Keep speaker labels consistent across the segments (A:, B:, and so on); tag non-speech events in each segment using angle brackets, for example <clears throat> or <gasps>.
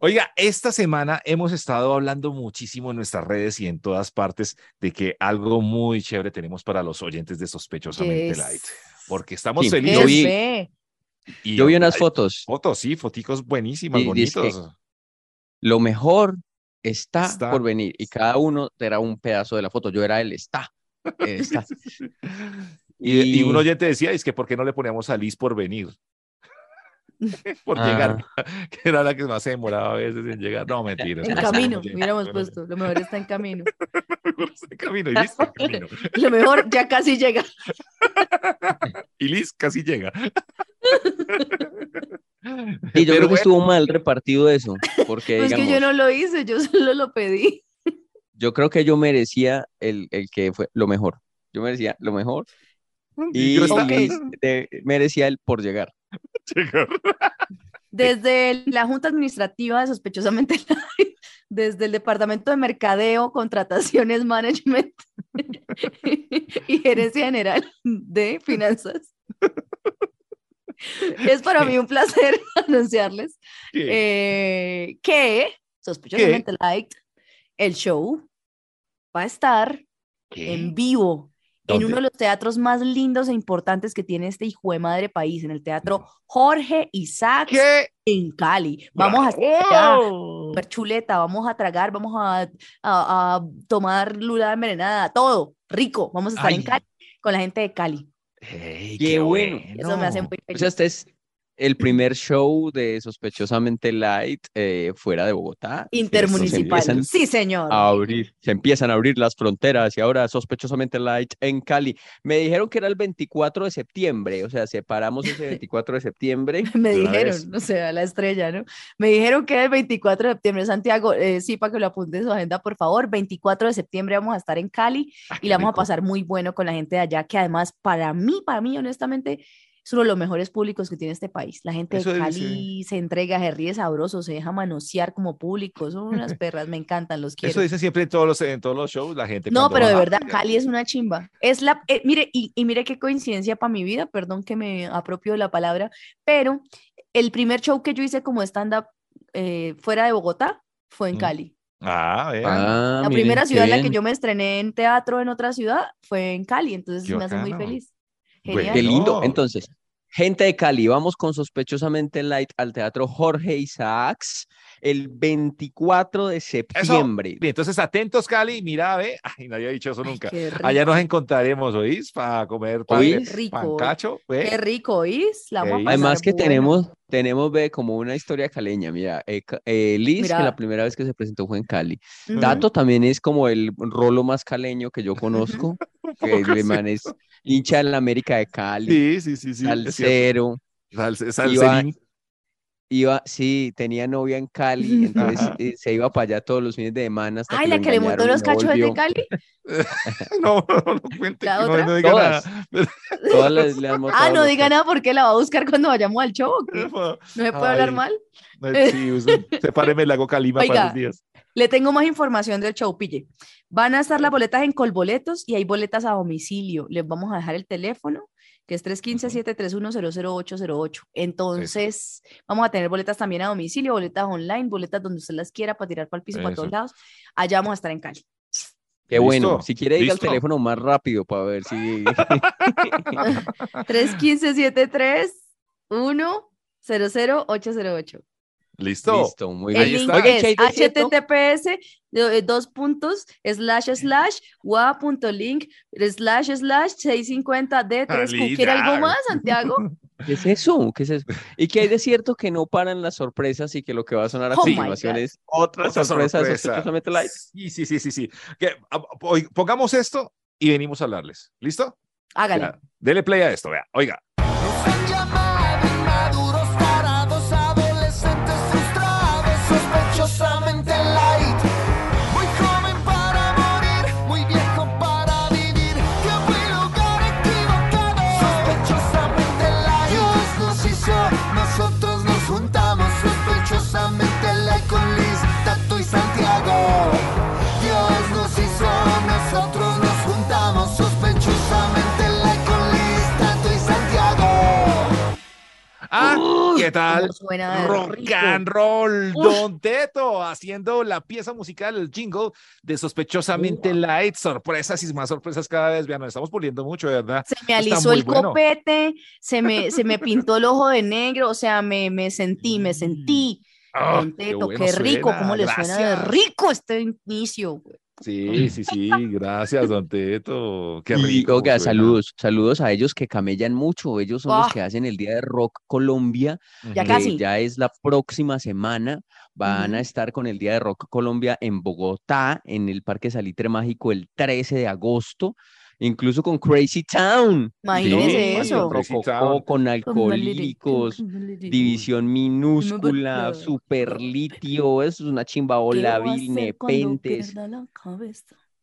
A: Oiga, esta semana hemos estado hablando muchísimo en nuestras redes y en todas partes de que algo muy chévere tenemos para los oyentes de Sospechosamente
B: Yes.
A: Light. Porque estamos
B: Qué
A: felices.
C: vi-
B: fe.
A: y
C: Yo vi unas
A: hay
C: fotos.
A: Fotos, sí, foticos buenísimas,
C: Y
A: bonitos.
C: Lo mejor está,
A: Está.
C: por venir. Y cada uno era un pedazo de la foto. Yo era el está. el está.
A: Y, <laughs> y
C: Y-
A: un oyente decía, es que ¿por qué no le poníamos a Liz por venir? <laughs> por
C: Ah.
A: llegar, <laughs> que era la que más se demoraba a veces en llegar. No, mentiras.
B: En <laughs>
A: no,
B: camino, hubiéramos puesto. Lo mejor está en camino.
A: en camino, y Liz en camino.
B: Lo mejor ya casi llega.
A: Y Liz casi llega.
C: Y yo
A: Pero
C: creo que
A: bueno,
C: estuvo mal repartido eso. Porque,
B: Pues que yo
C: digamos,
B: no lo hice, yo solo lo pedí.
C: yo creo que yo merecía el, el que fue lo mejor. Yo merecía lo mejor. Y
A: yo estaba-
C: Liz, eh, merecía el por llegar.
A: Llegar. <laughs>
B: Desde la Junta Administrativa de Sospechosamente Light, <laughs> desde el Departamento de Mercadeo, Contrataciones, Management <laughs> y Gerencia General de Finanzas. Es para mí un placer anunciarles eh, que Sospechosamente Light, el show, va a estar
A: ¿Qué?
B: en vivo en uno de los teatros más lindos e importantes que tiene este hijo de madre país, en el teatro Jorge Isaacs
A: ¿Qué?
B: en Cali. Vamos a super chuleta, vamos a tragar, vamos a, a- a tomar lula envenenada, todo rico. Vamos a estar en. Cali con la gente de Cali.
C: Qué bueno.
B: Eso me hace muy
C: O
B: feliz.
C: sea, este es el primer show de Sospechosamente Light eh, fuera de Bogotá.
B: Intermunicipal.
C: Se
B: Sí, señor.
C: a abrir, se empiezan a abrir las fronteras y ahora Sospechosamente Light en Cali. Me dijeron que era el 24 de septiembre, o sea, separamos ese <laughs> 24 de septiembre. <laughs>
B: Me dijeron,
A: vez.
B: o sea, la estrella, ¿no? Me dijeron que era el 24 de septiembre, Santiago, eh, sí, para que lo apunte en su agenda, por favor. 24 de septiembre vamos a estar en Cali
A: Ah,
B: y la vamos a pasar muy bueno con la gente de allá, que además, para mí, para mí, honestamente, es uno de los mejores públicos que tiene este país. La gente
A: Eso
B: de
A: dice.
B: Cali se entrega, se ríe sabroso, se deja manosear como público. Son unas <laughs> perras, me encantan, los quiero.
A: Eso dice siempre en todos los, en todos los shows la gente.
B: No, pero de verdad, Cali es una chimba. Es la, eh, mire, y, y mire qué coincidencia para mi vida, perdón que me apropio de la palabra, pero el primer show que yo hice como stand-up eh, fuera de Bogotá fue en
A: Mm.
B: Cali.
A: Ah, vean.
C: Ah,
B: La
C: miren,
B: primera ciudad en la que yo me estrené en teatro en otra ciudad fue en Cali, entonces
A: Qué
B: me hace muy feliz. Genial.
C: Qué lindo. Entonces, gente de Cali, vamos con Sospechosamente Light al Teatro Jorge Isaacs el 24 de septiembre.
A: Bien, entonces atentos, Cali. Mira, ve. Ay, nadie ha dicho eso nunca. Allá nos encontraremos, ¿oís? Para comer pan,
C: ¿Oís?
B: Rico.
A: pancacho. ¿ve?
B: qué rico, ¿oís? La vamos a
A: Ey.
B: pasar
C: Además que
B: bueno.
C: tenemos, tenemos, ve, como una historia caleña. Mira, eh, eh, Liz, que la primera vez que se presentó fue en Cali. Tato también es como el rolo más caleño que yo conozco, <laughs> que el
A: sí.
C: man es hincha en la América de Cali,
A: Sí, sí, sí, sí.
C: salsero.
A: Salse-.
C: Iba, sí, tenía novia en Cali, entonces
A: Ajá. <laughs>
C: eh, se iba para allá todos los fines de semana hasta
B: Ay,
C: que
B: la que le montó los
C: no
B: cachos de. Cali. <laughs> <laughs>
A: No, no, no cuente,
B: ¿La
A: que no,
B: otra?
A: no diga
C: Todas.
A: nada.
C: Todas les- le han
B: Ah, no
C: los
B: diga nada porque la va a buscar cuando vayamos al show. ¿o qué?
A: No,
B: No se puede hablar
A: Ay.
B: mal.
A: Sí, sepáreme el lago Calima para
B: Oiga.
A: esos días.
B: Le tengo más información del show, pille. Van a estar las boletas en Colboletos y hay boletas a domicilio. Les vamos a dejar el teléfono, que es 315-731-00808. Entonces, vamos a tener boletas también a domicilio, boletas online, boletas donde usted las quiera para tirar para el piso, para todos
A: Eso.
B: lados. Allá vamos a estar en Cali.
C: Qué bueno. Si quiere, diga el teléfono más rápido para ver si. <laughs>
B: 315-731-00808.
A: Listo.
C: Listo, muy
B: El
C: bien.
B: link
C: Oiga,
B: es
C: ¿qué hay de cierto?
B: https eh, dos puntos slash slash wa.link slash slash 650 d 3
A: Ali,
B: ¿Quiere algo más, Santiago? <laughs>
C: ¿Qué es eso? ¿Qué es eso? ¿Y qué hay de cierto que no paran las sorpresas y que lo que va a sonar a
B: Oh
C: continuación es otra,
A: Otra
C: sorpresa, light?
A: Sí, sí, sí, sí, sí. Que, pongamos esto y venimos a hablarles. ¿Listo?
B: Hágale.
A: Dele play a esto, vea. Oiga. Hola, ¿qué tal? Rock and roll,
B: Uf.
A: Don Teto, haciendo la pieza musical, el jingle de Sospechosamente Light. Sorpresas y más sorpresas cada vez. Vean, nos estamos puliendo mucho, verdad.
B: Se me alisó el
A: bueno.
B: copete, se me, se me pintó el ojo de negro, o sea, me, me sentí, me sentí.
A: Ah,
B: Don Teto,
A: bueno
B: qué rico,
A: suena,
B: cómo le suena de rico este inicio. güey.
A: Sí, <laughs> sí, sí, gracias, Don Teto. Qué
C: Y,
A: rico.
C: oiga,
A: suena.
C: saludos, saludos a ellos que camellan mucho. Ellos son los
B: Ah.
C: que hacen el Día de Rock Colombia,
B: Ya
A: Ujú.
B: casi.
C: que ya es la próxima semana. Van a estar con el Día de Rock Colombia en Bogotá, en el Parque Salitre Mágico, el 13 de agosto, incluso con Crazy Town.
B: Imagínese
C: Sí,
B: eso.
A: Crazy Town.
C: con alcohólicos, División Minúscula,
B: Club.
C: Super Litio, eso es una chimba Vil, Nepentes,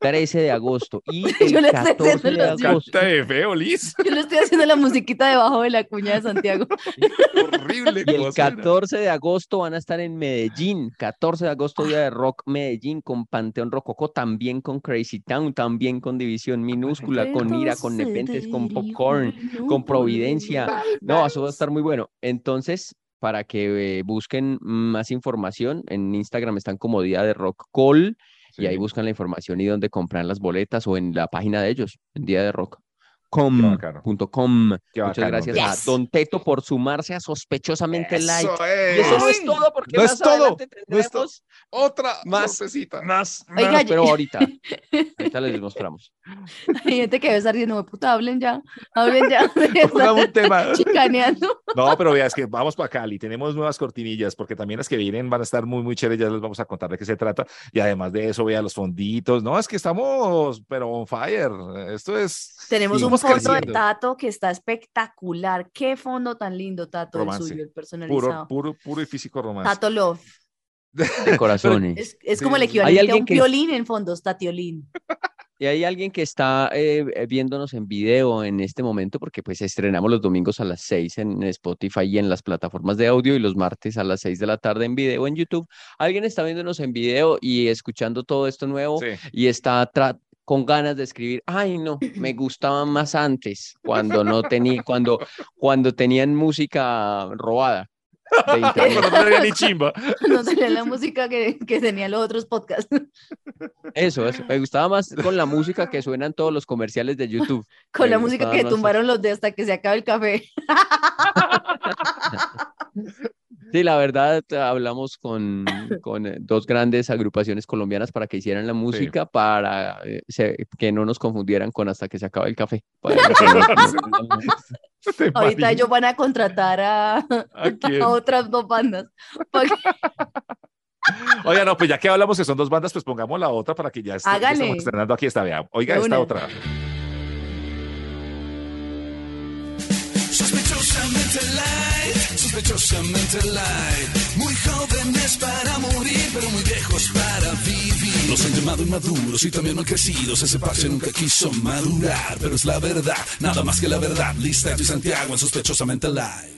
C: 13 de agosto. Y <laughs>
B: Yo
C: el
B: le estoy
C: 14
B: haciendo
C: de
B: los-
C: agosto.
A: De feo, Liz.
B: Yo le estoy haciendo la musiquita debajo de la cuña de Santiago. <laughs>
A: Horrible.
C: Y el
A: cómo suena.
C: 14 de agosto van a estar en Medellín. 14 de agosto, Día de Rock Medellín, con Panteón Rococó, también con Crazy Town, también con División Minúscula, con Ira, con Nepentes, con Popcorn, con Providencia. No, eso va a estar muy bueno. Entonces, para que eh, busquen más información, en Instagram están como Día de Rock Call y ahí buscan la información y dónde compran las boletas o en la página de ellos, en Día de Rock. Com, com.
A: Qué
C: Muchas gracias
A: hombre.
C: a
B: Yes.
C: Don Teto por sumarse a sospechosamente light.
A: Eso
C: Y eso no es
A: es.
C: todo, porque
A: No
C: más
A: es todo, no es
C: tendremos
A: Otra
C: Más.
A: sorpresita.
C: más,
B: Oiga,
C: más,
B: yo-
C: pero ahorita, <laughs> ahorita les mostramos.
B: Hay gente que debe estar diciendo, puta, hablen ya, hablen ya. <laughs>
A: Un tema.
B: chicaneando. <laughs>
A: No, pero vea, es que vamos para Cali, tenemos nuevas cortinillas, porque también las que vienen van a estar muy, muy chéveres, ya les vamos a contar de qué se trata, y además de eso, vea los fonditos, no, es que estamos, pero on fire, esto es...
B: Tenemos un
A: seguimos
B: fondo de
A: creciendo.
B: Tato que está espectacular. Qué fondo tan lindo, Tato, el
A: Romance.
B: suyo, el personalizado.
A: puro, puro y físico romance.
B: Tato Love.
C: De corazones.
B: Es, como el equivalente a un
C: que-
B: violín en fondos, Tatiolín. <laughs>
C: Y hay alguien que está eh, eh, viéndonos en video en este momento, porque pues estrenamos los domingos a las 6 en Spotify y en las plataformas de audio y los martes a las 6 de la tarde en video en YouTube. Alguien está viéndonos en video y escuchando todo esto nuevo
A: Sí.
C: y está tra- con ganas de escribir, ay no, me <laughs> gustaban más antes, cuando no tenía, cuando, cuando tenían música robada de <laughs> internet.
A: Cuando no había ni chimba. <laughs>
B: No tenía la música que, que tenían los otros podcasts.
C: Eso, eso. Me gustaba más con la música que suenan todos los comerciales de YouTube.
B: Con
C: Me
B: la música que tumbaron los de hasta que se acabe el café.
C: Sí, la verdad, hablamos <laughs> con, con eh, dos grandes agrupaciones colombianas para que hicieran la música, para eh, se- que no nos confundieran con hasta que se acabe el café. Para <laughs> que no- no-
A: Te
B: Ahorita ellos van a contratar a,
A: ¿A quién? <laughs>
B: a otras dos bandas. Pa' que-
A: Oiga, no, pues ya que hablamos que son dos bandas, pues pongamos la otra para que ya, estamos estrenando aquí esta, vea. Oiga, esta
B: una.
A: otra.
D: Sospechosamente light. Muy jóvenes para morir, pero muy viejos para vivir. Los han llamado inmaduros y también mal crecidos. Ese parche nunca quiso madurar, pero es la verdad, nada más que la verdad. Lista y Santiago en sospechosamente light.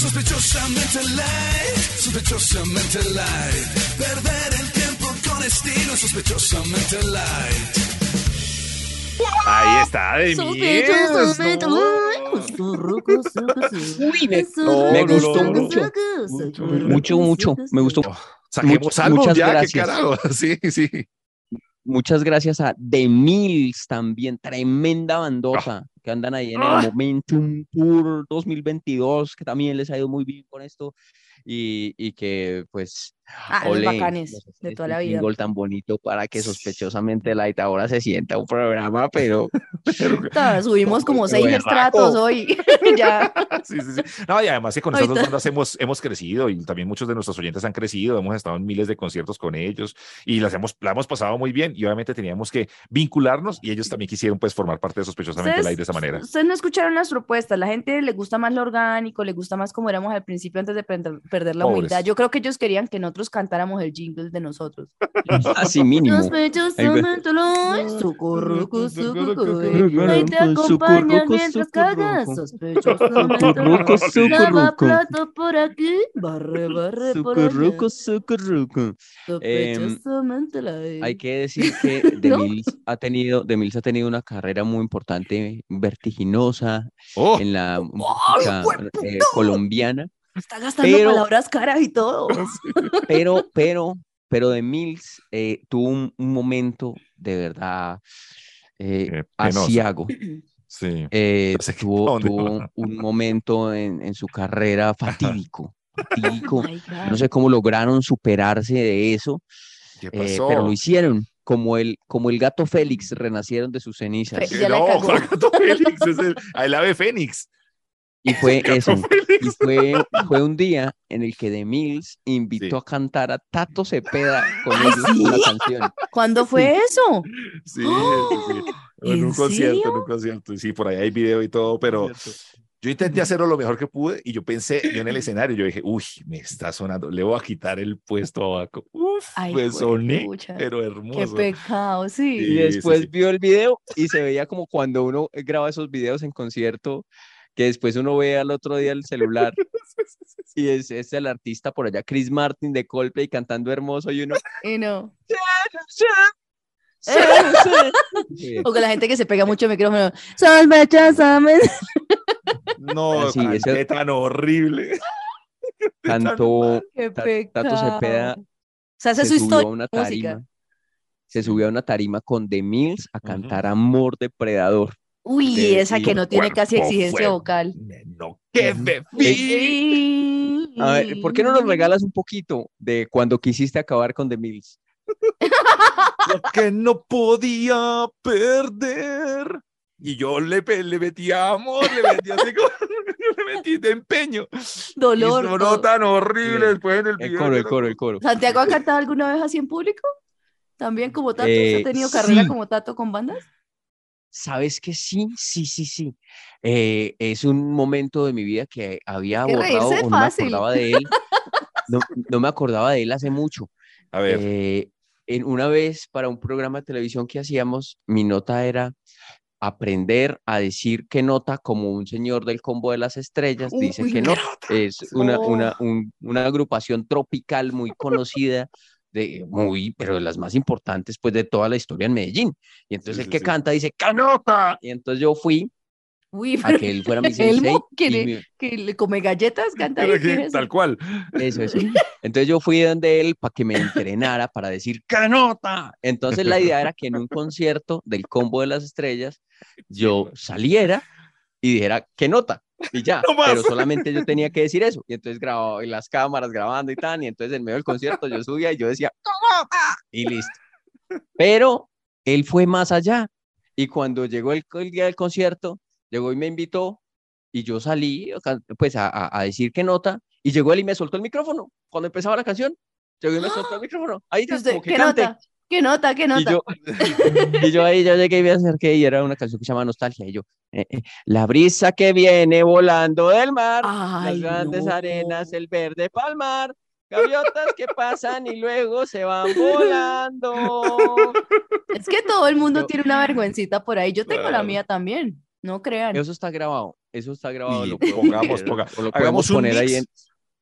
D: Sospechosamente light, sospechosamente light. Perder el tiempo con estilo, sospechosamente light.
A: Ahí está, de.
C: Uy, me,
A: No,
C: me
A: no,
C: gustó
A: no, no.
C: mucho, mucho, mucho. Me gustó.
A: Saquemos algo
C: muchas
A: ya, qué
C: gracias.
A: carajo. <laughs> Sí, sí.
C: Muchas gracias a The Mills también, tremenda bandota que andan ahí en el Momentum Tour 2022, que también les ha ido muy bien con esto y, y que pues
B: Ah, los
C: ole,
B: bacanes de toda la vida.
C: jingle tan bonito para que sospechosamente Light ahora se sienta un programa, pero <laughs>
B: Ta, Subimos <laughs> como seis estratos hoy. <laughs> ya.
A: Sí, sí, sí. No, y además que con estas dos bandas hemos, hemos crecido y también muchos de nuestros oyentes han crecido, hemos estado en miles de conciertos con ellos y las hemos, la hemos pasado muy bien y obviamente teníamos que vincularnos y ellos también quisieron pues formar parte de Sospechosamente Light de esa manera.
B: ustedes no escucharon las propuestas. La gente le gusta más lo orgánico, le gusta más como éramos al principio antes de perder, perder la
A: Pobres.
B: humildad. Yo creo que ellos querían que nosotros cantáramos el jingle de nosotros. <laughs>
C: así mínimo.
B: Te mientras cagas. Lava plato por aquí, barre, barre por allá.
C: Hay que decir que The <laughs>
B: ¿No?
C: Mills ha tenido, ha tenido una carrera muy importante, vertiginosa
A: Oh,
C: en la música eh, colombiana,
B: Está gastando
C: Pero-
B: palabras caras y todo. <laughs>
C: pero, pero, pero de Mills eh, tuvo un, un momento de verdad eh,
A: Eh,
C: asiago. <clears throat>
A: sí.
C: Eh, tuvo,
A: ¿dónde
C: tuvo un momento en, en su carrera <laughs> fatídico, fatídico.
B: Oh.
C: No sé cómo lograron superarse de eso,
A: ¿Qué
C: eh,
A: pasó?
C: pero lo hicieron. Como el, como el gato Félix renacieron de sus cenizas.
A: No. ¿cuál <laughs> gato Félix? Es el, el ave Fénix.
C: Y <laughs> fue eso. Y fue, fue un día en el que The Mills invitó
A: Sí.
C: a cantar a Tato Cepeda con ellos
B: ¿sí?
C: una canción.
B: ¿Cuándo fue eso?
A: Sí, <gasps> sí, sí. En
B: ¿En
A: un concierto, en un concierto. Sí, por ahí hay video y todo, pero yo intenté hacerlo lo mejor que pude y yo pensé, yo en el escenario, yo dije, uy, me está sonando, le voy a quitar el puesto a Baco. Uf,
B: Ay,
A: me soné, pero
B: Qué
A: hermoso.
B: pecado, sí.
C: Y
A: Sí, sí,
C: después
A: sí.
C: vio el video y se veía como cuando uno graba esos videos en concierto, que después uno ve al otro día el celular <laughs> y es, es el artista por allá, Chris Martin de Coldplay cantando hermoso y uno...
B: Y no. <laughs> <laughs> O con la gente que se pega mucho el micrófono.
A: No,
C: Ah, sí, ese-
A: tan horrible.
C: Cantó
B: Qué
C: Ta-
B: pecado.
C: Tato Cepeda,
B: O sea, esa es
C: se
B: su
C: subió a
B: historia.
C: una
B: música.
C: tarima, se subió a una tarima con The Mills a cantar Amor Depredador.
B: Uy,
A: de
B: esa que no tiene casi exigencia vocal.
A: No, qué.
C: A ver, ¿por qué no nos regalas un poquito de cuando quisiste acabar con The Mills? <laughs>
A: Lo que no podía perder. Y yo le, le metí amor, le metí así como, <laughs> le metí de empeño.
B: Dolor.
A: Y sonó tan horrible
C: Sí.
A: después en el
C: El
A: video.
C: coro, el coro, el coro.
B: ¿Santiago ha cantado alguna vez así en público? ¿También como Tato? ¿Se
C: Eh,
B: ¿Ha tenido carrera
C: sí.
B: como Tato con bandas?
C: ¿Sabes que sí? Sí, sí, sí. Eh, es un momento de mi vida que había borrado o no me acordaba de él. No, no me acordaba de él hace mucho.
A: A ver,
C: Eh, en una vez para un programa de televisión que hacíamos, mi nota era aprender a decir qué nota como un señor del combo de las estrellas dice
B: Uy,
C: que no. Es una,
B: no.
C: una, un- una agrupación tropical muy conocida, de, muy, pero de las más importantes pues de toda la historia en Medellín. Y entonces
A: Sí,
C: el
A: sí,
C: que
A: sí.
C: canta dice ¡qué nota! Y entonces yo fui
B: Uy,
C: a que él fuera mi <laughs> sensei.
B: Que le,
C: me-
B: que le come galletas, <laughs> canta
A: tal cual.
C: Eso, eso. <laughs> Entonces yo fui donde él para que me entrenara para decir ¡qué nota! Entonces la idea era que en un concierto del Combo de las Estrellas yo saliera y dijera ¡qué nota! Y ya,
A: No
C: pero solamente yo tenía que decir eso. Y entonces grababa en las cámaras grabando y tal, y entonces en medio del concierto yo subía y yo decía. Y listo. Pero él fue más allá. Y cuando llegó el, el día del concierto, llegó y me invitó y yo salí pues a, a- decir qué nota y llegó él y me soltó el micrófono cuando empezaba la canción. Llegó y me soltó el micrófono. Ahí
B: Y
C: ya, como que
B: ¿Qué
C: cante.
B: nota? ¿Qué nota? ¿Qué
C: Y
B: nota?
C: yo, <laughs> y yo ahí ya llegué y me acerqué y era una canción que se llama Nostalgia. Y yo, eh, eh, la brisa que viene volando del mar,
B: Ay,
C: las grandes
B: no.
C: arenas, el verde palmar, gaviotas que pasan y luego se van volando.
B: Es que todo el mundo
C: Yo-
B: tiene una vergüencita por ahí. Yo tengo la mía también. No crean.
C: Eso está grabado, eso está grabado.
A: Y
C: lo
A: pongamos, ponga-
C: o lo
A: hagamos
C: podemos poner ahí en,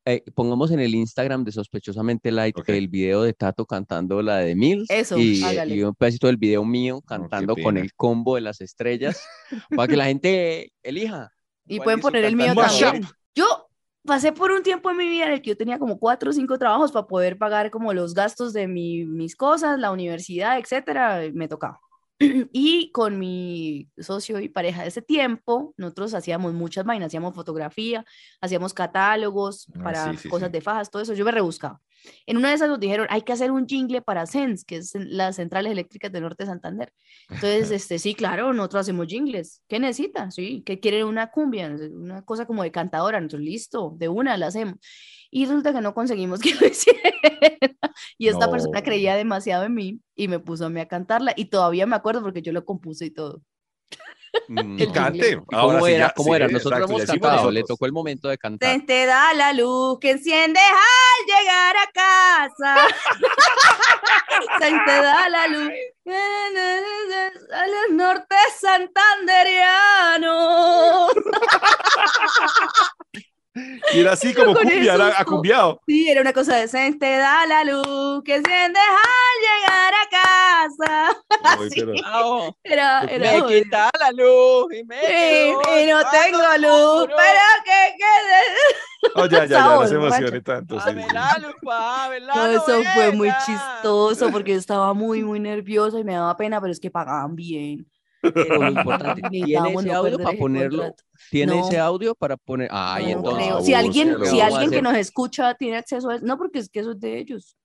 C: eh, pongamos en el Instagram de Sospechosamente Light el video de Tato cantando la de Mills
B: Eso,
C: y, eh, y un pedacito del video mío cantando con el combo de las estrellas <laughs> para que la gente elija.
B: Y pueden poner el mío también. Yo pasé por un tiempo en mi vida en el que yo tenía como cuatro o cinco trabajos para poder pagar como los gastos de mi- mis cosas, la universidad, etcétera. Me tocaba. <clears throat> Y con mi socio y pareja de ese tiempo, nosotros hacíamos muchas vainas, hacíamos fotografía, hacíamos catálogos
A: Ah,
B: para
A: sí, sí,
B: cosas
A: sí.
B: de fajas, todo eso, yo me rebuscaba. En una de esas nos dijeron, hay que hacer un jingle para SENS, que es las centrales eléctricas del norte de Santander. Entonces, <laughs> este, sí, claro, nosotros hacemos jingles. ¿Qué necesitan? Sí, que quieren una cumbia, una cosa como de cantadora. Nosotros, listo, de una la hacemos. Y resulta que no conseguimos <laughs> que lo hiciera. Y esta persona
A: No.
B: creía demasiado en mí y me puso a mí a cantarla. Y todavía me acuerdo porque yo lo compuse y todo.
C: Mm,
A: Y <laughs>
B: El
A: cante.
B: jingle.
C: ¿Y
A: Ahora
C: ¿Cómo
A: sí
C: era? ¿Cómo
A: sí,
C: era? Nosotros
A: exacto,
C: hemos
A: le
C: cantado, le
A: nosotros.
C: tocó el momento de cantar.
B: Te, te da la luz que enciende al llegar a casa. <laughs> Se te da la luz. Al norte santanderiano.
A: Y era así como <laughs> cumbia, era acumbiado.
B: Sí, era una cosa decente, da la luz, que sientes al llegar a casa. <laughs>
A: Pero-
C: Ah,
B: Era, era
C: me quita la luz y me
B: Sí,
C: quedo
B: y no
C: en
B: tengo luz,
C: oscuro.
B: pero que quede.
A: Oh, ya, ya, ya, no
B: Sabor,
A: se emocione
B: borracho.
A: tanto. sí,
B: No, eso fue muy chistoso porque <laughs> yo estaba muy, muy nerviosa y me daba pena, pero es que pagaban bien.
C: Pero lo importante, <laughs> ¿tiene ese audio para ponerlo? ¿Tiene
B: No.
C: ese audio para poner? Ay, entonces.
B: creo. Si alguien,
A: sí,
B: si alguien que nos escucha tiene acceso a eso, no, porque es que eso es de ellos.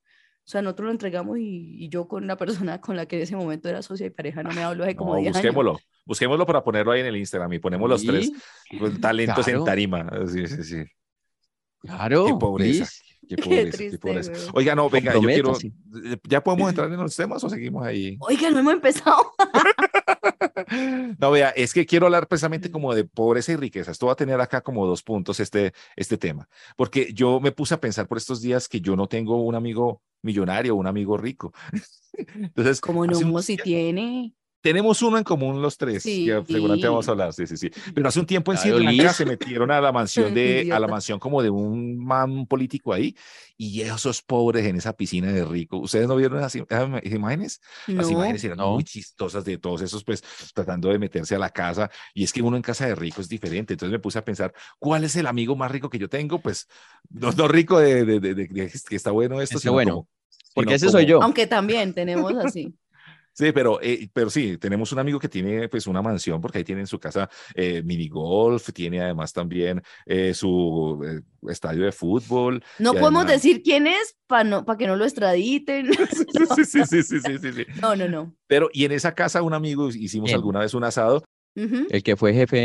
B: O sea, nosotros lo entregamos y, y yo con una persona con la que en ese momento era socia y pareja no me hablo hace como
A: No,
B: 10 años.
A: busquémoslo. Busquémoslo para ponerlo ahí en el Instagram y ponemos los tres
C: Sí,
A: pues, talentos en
C: claro.
A: tarima. Sí, sí, sí.
C: Claro.
A: Qué pobreza.
C: Liz. <laughs>
A: Qué pobreza, qué
B: triste,
A: pobreza.
B: güey.
A: Oiga, no, venga, yo quiero. ¿Ya podemos <laughs> entrar en los temas o seguimos ahí?
B: Oiga, no hemos empezado.
A: No, vea, es que quiero hablar precisamente como de pobreza y riqueza. Esto va a tener acá como dos puntos este, este tema, porque yo me puse a pensar por estos días que yo no tengo un amigo millonario un amigo rico. <laughs> Entonces,
B: Como no, si tiene.
A: Tenemos uno en común los tres,
B: Sí.
A: que seguramente vamos a hablar, sí, sí, sí. Pero hace un tiempo en
C: Claro,
A: Sri Lanka se metieron a la mansión <laughs> de, a la mansión como de un man político ahí, y esos pobres en esa piscina de rico. ¿Ustedes no vieron im- esas imágenes? Las
B: No.
A: imágenes eran
C: No.
A: muy chistosas de todos esos, pues, tratando de meterse a la casa. Y es que uno en casa de rico es diferente. Entonces me puse a pensar, ¿cuál es el amigo más rico que yo tengo? Pues, no, no rico de, de- de- de- de que está bueno esto, sino
C: bueno.
A: como-
C: Porque ese soy
A: como-
C: yo.
B: Aunque también tenemos así.
A: Sí, pero, eh, pero sí, tenemos un amigo que tiene pues una mansión porque ahí tiene en su casa eh, mini golf, tiene además también eh, su eh, estadio de fútbol.
B: No podemos
A: además-
B: decir quién es para no, para que no lo extraditen. <laughs> <laughs>
A: Sí, sí, sí, sí, sí, sí, sí.
B: No, no, no.
A: Pero, y en esa casa un amigo hicimos alguna vez un asado.
C: El que fue jefe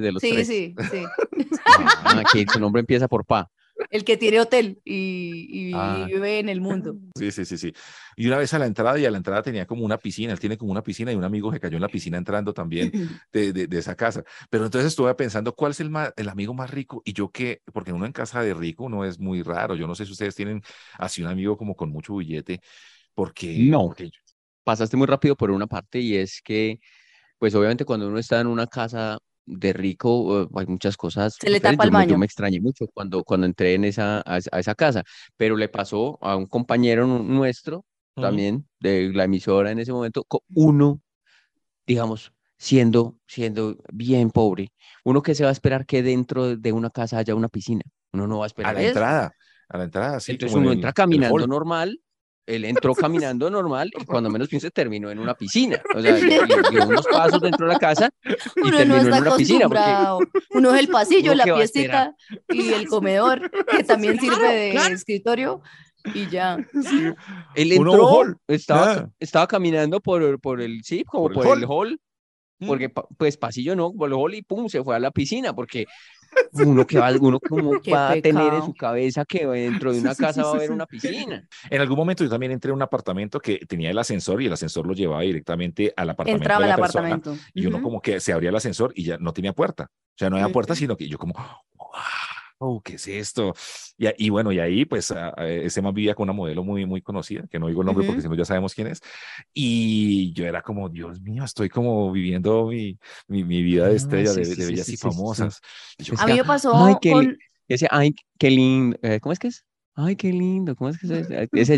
C: de los
B: Sí,
C: tres.
B: sí, sí. <laughs>
C: Ah, que su nombre empieza por Pa.
B: El que tiene hotel y, y
C: Ah.
B: vive en el mundo. <laughs>
A: Sí, sí, sí, sí. Y una vez a la entrada, y a la entrada tenía como una piscina, él tiene como una piscina y un amigo que cayó en la piscina entrando también <laughs> de, de, de esa casa. Pero entonces estuve pensando, ¿cuál es el, ma- el amigo más rico? Y yo que, porque uno en casa de rico no es muy raro. Yo no sé si ustedes tienen así un amigo como con mucho billete, porque...
C: No.
A: porque yo-
C: Pasaste muy rápido por una parte y es que, pues obviamente cuando uno está en una casa de rico, eh, hay muchas cosas.
B: Se le tapa el
C: Yo me- Yo
B: baño.
C: me extrañé mucho cuando, cuando entré en esa, a, a esa casa, pero le pasó a un compañero nu- nuestro,
A: Ujú.
C: también de la emisora en ese momento, uno, digamos, siendo, siendo bien pobre, uno que se va a esperar que dentro de una casa haya una piscina, uno no va a
A: A
C: esperar
A: la
C: eso.
A: entrada, a la entrada, sí.
C: Entonces
A: en
C: uno
A: el-
C: entra caminando normal, él entró caminando normal y cuando menos piense terminó en una piscina. O sea, dio unos pasos dentro de la casa y
B: Uno no
C: terminó en
B: está
C: una piscina. Porque.
B: Uno es el pasillo, la piecita y el comedor, que también sirve de
C: claro.
B: escritorio. Y ya.
C: él
A: Uno
C: entró,
A: hall,
C: estaba,
A: nada.
C: estaba caminando por, el- por el, sí, como
A: Por el
C: por, el
A: hall.
C: hall, porque pa- pues pasillo no, por el hall y pum, se fue a la piscina, porque uno que va, uno como <laughs> va a tener en su cabeza que dentro de una
A: Sí,
C: casa
A: sí,
C: va a haber una piscina.
A: En algún momento yo también entré a un apartamento que tenía el ascensor y el ascensor lo llevaba directamente al apartamento
B: Entraba
A: de
B: al
A: la persona.
B: apartamento.
A: Y uno como que se abría el ascensor y ya no tenía puerta. O sea, no había puerta, sino que yo como, wow, ¿qué es esto? Y, y bueno, y ahí pues a- a- ese man vivía con una modelo muy, muy conocida, que no digo el nombre porque
B: Ujú.
A: si no ya sabemos quién es. Y yo era como, Dios mío, estoy como viviendo mi, mi, mi vida de
C: Ah,
A: estrella, de,
C: sí,
A: de bellas
C: sí,
A: y
C: sí, sí, sí.
A: famosas. Y yo,
C: Es
B: A mí me pasó
C: Ay, qué
B: con...
C: Ese, ay, qué lindo, eh, ¿cómo es que es? Ay, qué lindo, ¿cómo es que es?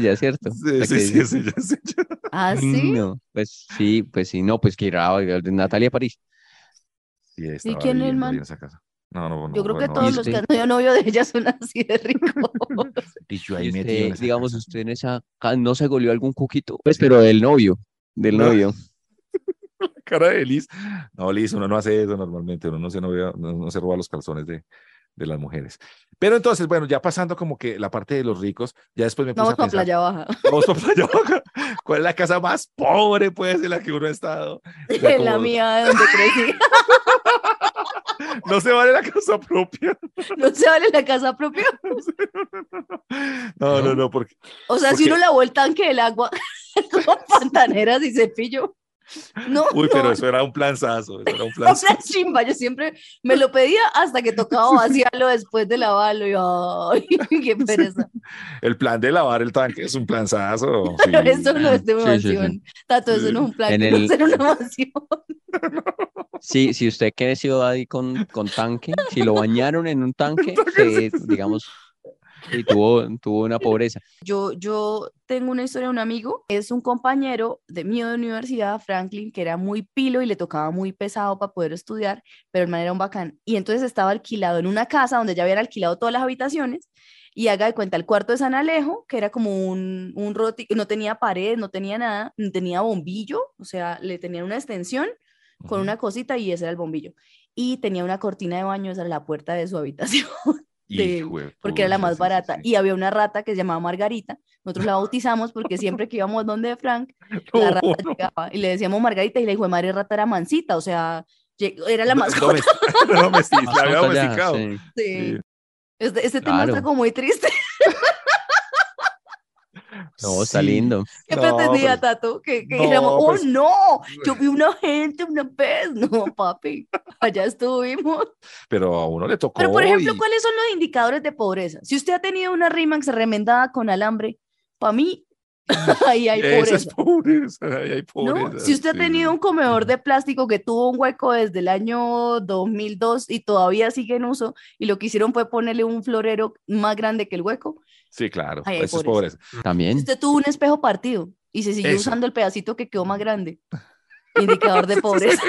C: ya es cierto. <laughs>
A: sí, sí,
C: que
A: sí, sí, ya sé, yo-
B: ¿Ah, sí?
C: lindo. Pues sí, pues sí, no, pues que era Natalia París.
A: sí, estaba
B: quién es el man?
A: en esa casa. No, no, no.
B: Yo creo que todos
C: ¿y
B: los que han tenido novio de ella son así de ricos. <laughs>
A: Y yo
C: Y
A: ahí metido
C: digamos, usted en esa, no se goleó algún cuquito, pues, pero del novio, del
A: No.
C: novio. <laughs>
A: cara de Liz. No, Liz, uno no hace eso normalmente, uno no se, novia- no, no se roba los calzones de, de las mujeres. Pero entonces, bueno, ya pasando como que la parte de los ricos, ya después me puse
B: Vamos
A: a
B: para
A: pensar,
B: Playa Baja. <laughs>
A: vamos para Playa Baja. ¿Cuál es la casa más pobre, pues, en la que uno ha estado? O sea,
B: En la
A: como,
B: mía, de donde crecí.
A: No se vale la casa propia.
B: No se vale la casa propia.
A: No, no, no, porque
B: O sea, si
A: Porque-
B: uno lavó el tanque del agua <laughs> con pantaneras y cepillo. No,
A: Uy, pero
B: no,
A: eso era un planzazo, eso era un <laughs> planzazo.
B: una chimba. Yo siempre me lo pedía hasta que tocaba vaciarlo después de lavarlo. Y ay, <laughs> qué pereza.
A: El plan de lavar el tanque es un planzazo. sí.
B: Pero eso no es de
C: Sí, sí, sí.
B: Tato, eso no es un plan,
C: En
B: que no
C: el-
B: es una mansión.
C: Sí, si usted creció daddy con, con tanque, si lo bañaron en un tanque, se, digamos, y tuvo, tuvo una pobreza.
B: Yo, yo tengo una historia de un amigo, es un compañero de mío de universidad, Franklin, que era muy pilo y le tocaba muy pesado para poder estudiar, pero el man era un bacán. Y entonces estaba alquilado en una casa donde ya habían alquilado todas las habitaciones y haga de cuenta el cuarto de San Alejo, que era como un, un roti, no tenía pared, no tenía nada, no tenía bombillo, o sea, le tenían una extensión con una cosita y ese era el bombillo. Y tenía una cortina de baño, esa era la puerta de su habitación, <laughs> de- porque era la más barata. Y había una rata que se llamaba Margarita. Nosotros la bautizamos porque siempre que íbamos donde Frank, <laughs> la
A: No,
B: rata
A: no.
B: llegaba y le decíamos Margarita y la hijo de madre rata era mansita, o sea, era la
A: domestic- <laughs> la había
C: Mascota
A: domesticado.
C: sí.
B: Sí.
A: Sí.
B: Este, este tema está
C: Claro.
B: como muy triste.
C: No, está
A: Sí.
C: lindo.
B: ¿Qué
A: No,
B: pretendía, Tato? Que, que
A: no,
B: dijéramos, oh
A: pues-
B: no, <laughs> yo vi una gente una vez. <laughs> No, papi, allá estuvimos.
A: Pero a uno le tocó.
B: Pero, por ejemplo,
A: y-
B: ¿cuáles son los indicadores de pobreza? Si usted ha tenido una Rimax remendada con alambre, para mí, <laughs> ahí hay pobreza.
A: es pobreza, ahí hay
B: ¿no?
A: pobreza.
B: Si usted ha
A: sí,
B: tenido
A: sí.
B: un comedor de plástico que tuvo un hueco desde el año 2002 y todavía sigue en uso, y lo que hicieron fue ponerle un florero más grande que el hueco,
A: Sí, claro,
B: Ahí hay
A: eso es
B: pobreza. si
C: También.
B: usted tuvo un espejo partido y se siguió
A: Eso.
B: usando el pedacito que quedó más grande, indicador de <laughs> pobreza.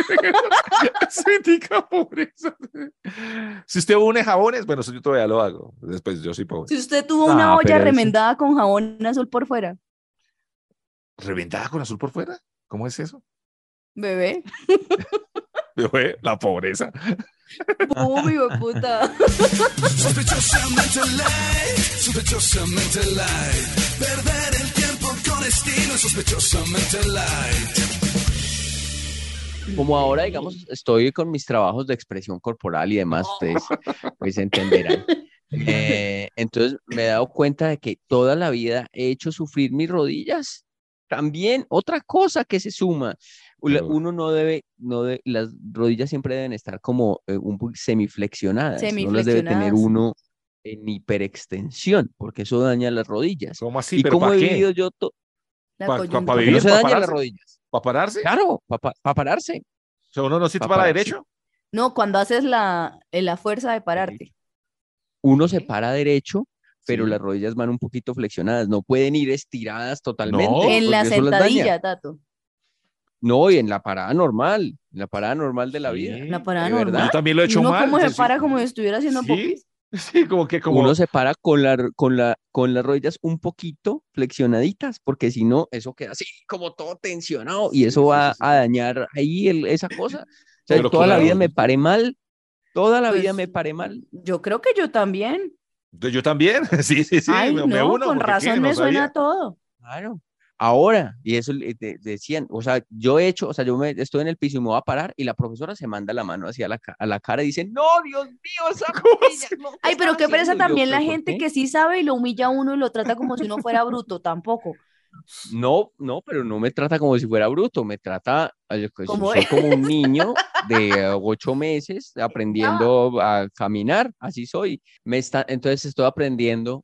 A: Eso indica pobreza. Si usted une jabones, bueno, eso yo todavía lo hago. Después yo soy pobre.
B: Si usted tuvo una
C: Ah,
B: olla
C: pero eso-
B: remendada con jabón azul por fuera,
A: ¿Reventada con azul por fuera? ¿Cómo es eso?
B: bebé, <laughs>
A: Fue La pobreza.
B: ¡Bum, hijo de puta!
D: Sospechosamente light, sospechosamente light. Perder el tiempo con estilo, sospechosamente light.
C: Como ahora, digamos, estoy con mis trabajos de expresión corporal y demás, ustedes pues entenderán. Eh, entonces me he dado cuenta de que toda la vida he hecho sufrir mis rodillas. También otra cosa que se suma, uno no debe, no de- las rodillas siempre deben estar como eh, un poco semiflexionadas, no las debe tener
B: Semiflexionadas.
C: uno en hiperextensión, porque eso daña las rodillas.
A: ¿Cómo así?
C: ¿Y
A: ¿Pero
C: cómo
A: para
C: he
A: qué?
C: vivido yo? to-
B: La
A: Pa- pa- pa vivir,
C: no se
A: para
C: dañan las
A: pararse?
C: rodillas.
A: ¿Para pararse?
C: Claro, para pararse.
A: O sea, uno no
C: Pa'
A: para
C: pararse.
A: derecho.
B: No, cuando haces la, eh, la fuerza de pararte.
C: Uno se para derecho, pero
A: Sí.
C: las rodillas van un poquito flexionadas, no pueden ir estiradas totalmente.
A: No,
B: en la sentadilla, Tato.
C: No, y en la parada normal, en la parada normal de la vida.
A: Sí,
B: La parada
C: ¿de
B: normal.
C: verdad?
A: Yo también lo he hecho
B: Uno
A: mal.
B: como se para como si estuviera haciendo
A: Sí,
B: popis. <laughs>
A: Sí, como que como.
C: Uno se para con, la, con, la, con las rodillas un poquito flexionaditas, porque si no, eso queda así, como todo tensionado, y eso va
A: sí, sí.
C: a dañar ahí el- esa cosa. O sea, toda la vida
A: claro.
C: me paré mal, toda la vida
B: Pues,
C: me paré mal.
B: Yo creo que yo también.
A: Yo también. <laughs> Sí, sí, sí.
B: Ay,
A: me, me
B: no,
A: uno,
B: con razón
A: No
B: me suena todo.
C: Claro. Ahora, y eso de- decían, o sea, yo he hecho, o sea, yo me estoy en el piso y me voy a parar y la profesora se manda la mano hacia la, a la cara y dice, no, Dios mío, esa <laughs>
A: ¿Cómo
C: rodilla,
A: así?
C: no, ¿qué
B: Ay, pero qué pereza
C: haciendo?" Y yo,
B: también la
C: "¿Pero por
B: gente
C: qué?".
B: que sí sabe y lo humilla a uno y lo trata como si uno fuera bruto, tampoco.
C: No, no, pero no me trata como si fuera bruto, me trata, pues,
B: Como
C: soy <laughs> como un niño de ocho meses aprendiendo a caminar, así soy. Me está, entonces estoy aprendiendo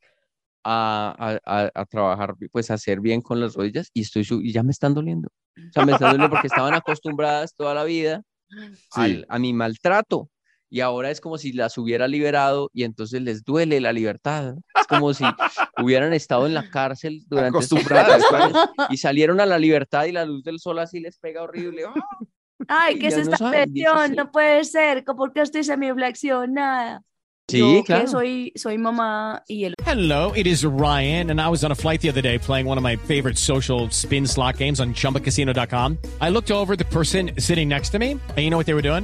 C: a, a- a- a trabajar, pues a hacer bien con las rodillas y estoy y ya me están doliendo. O sea, me están doliendo porque estaban acostumbradas toda la vida <laughs> al- a mi maltrato. Y ahora es como si las hubiera liberado y entonces les duele la libertad. Es como si hubieran estado en la cárcel durante
A: Acostumbradas,
C: 40 años y salieron a la libertad y la luz del sol así les pega horrible. ¡Ah!
B: Ay, ¿qué es
C: no
B: esta
C: dice
B: presión? No puede ser, ¿por qué estoy semiflexionada?
C: Sí,
B: Yo
C: claro.
B: que soy, soy mamá y el
E: Hello, it is Ryan, and I was on a flight the other day playing one of my favorite social spin slot games on chumbacasino.com. I looked over the person sitting next to me, and you know what they were doing?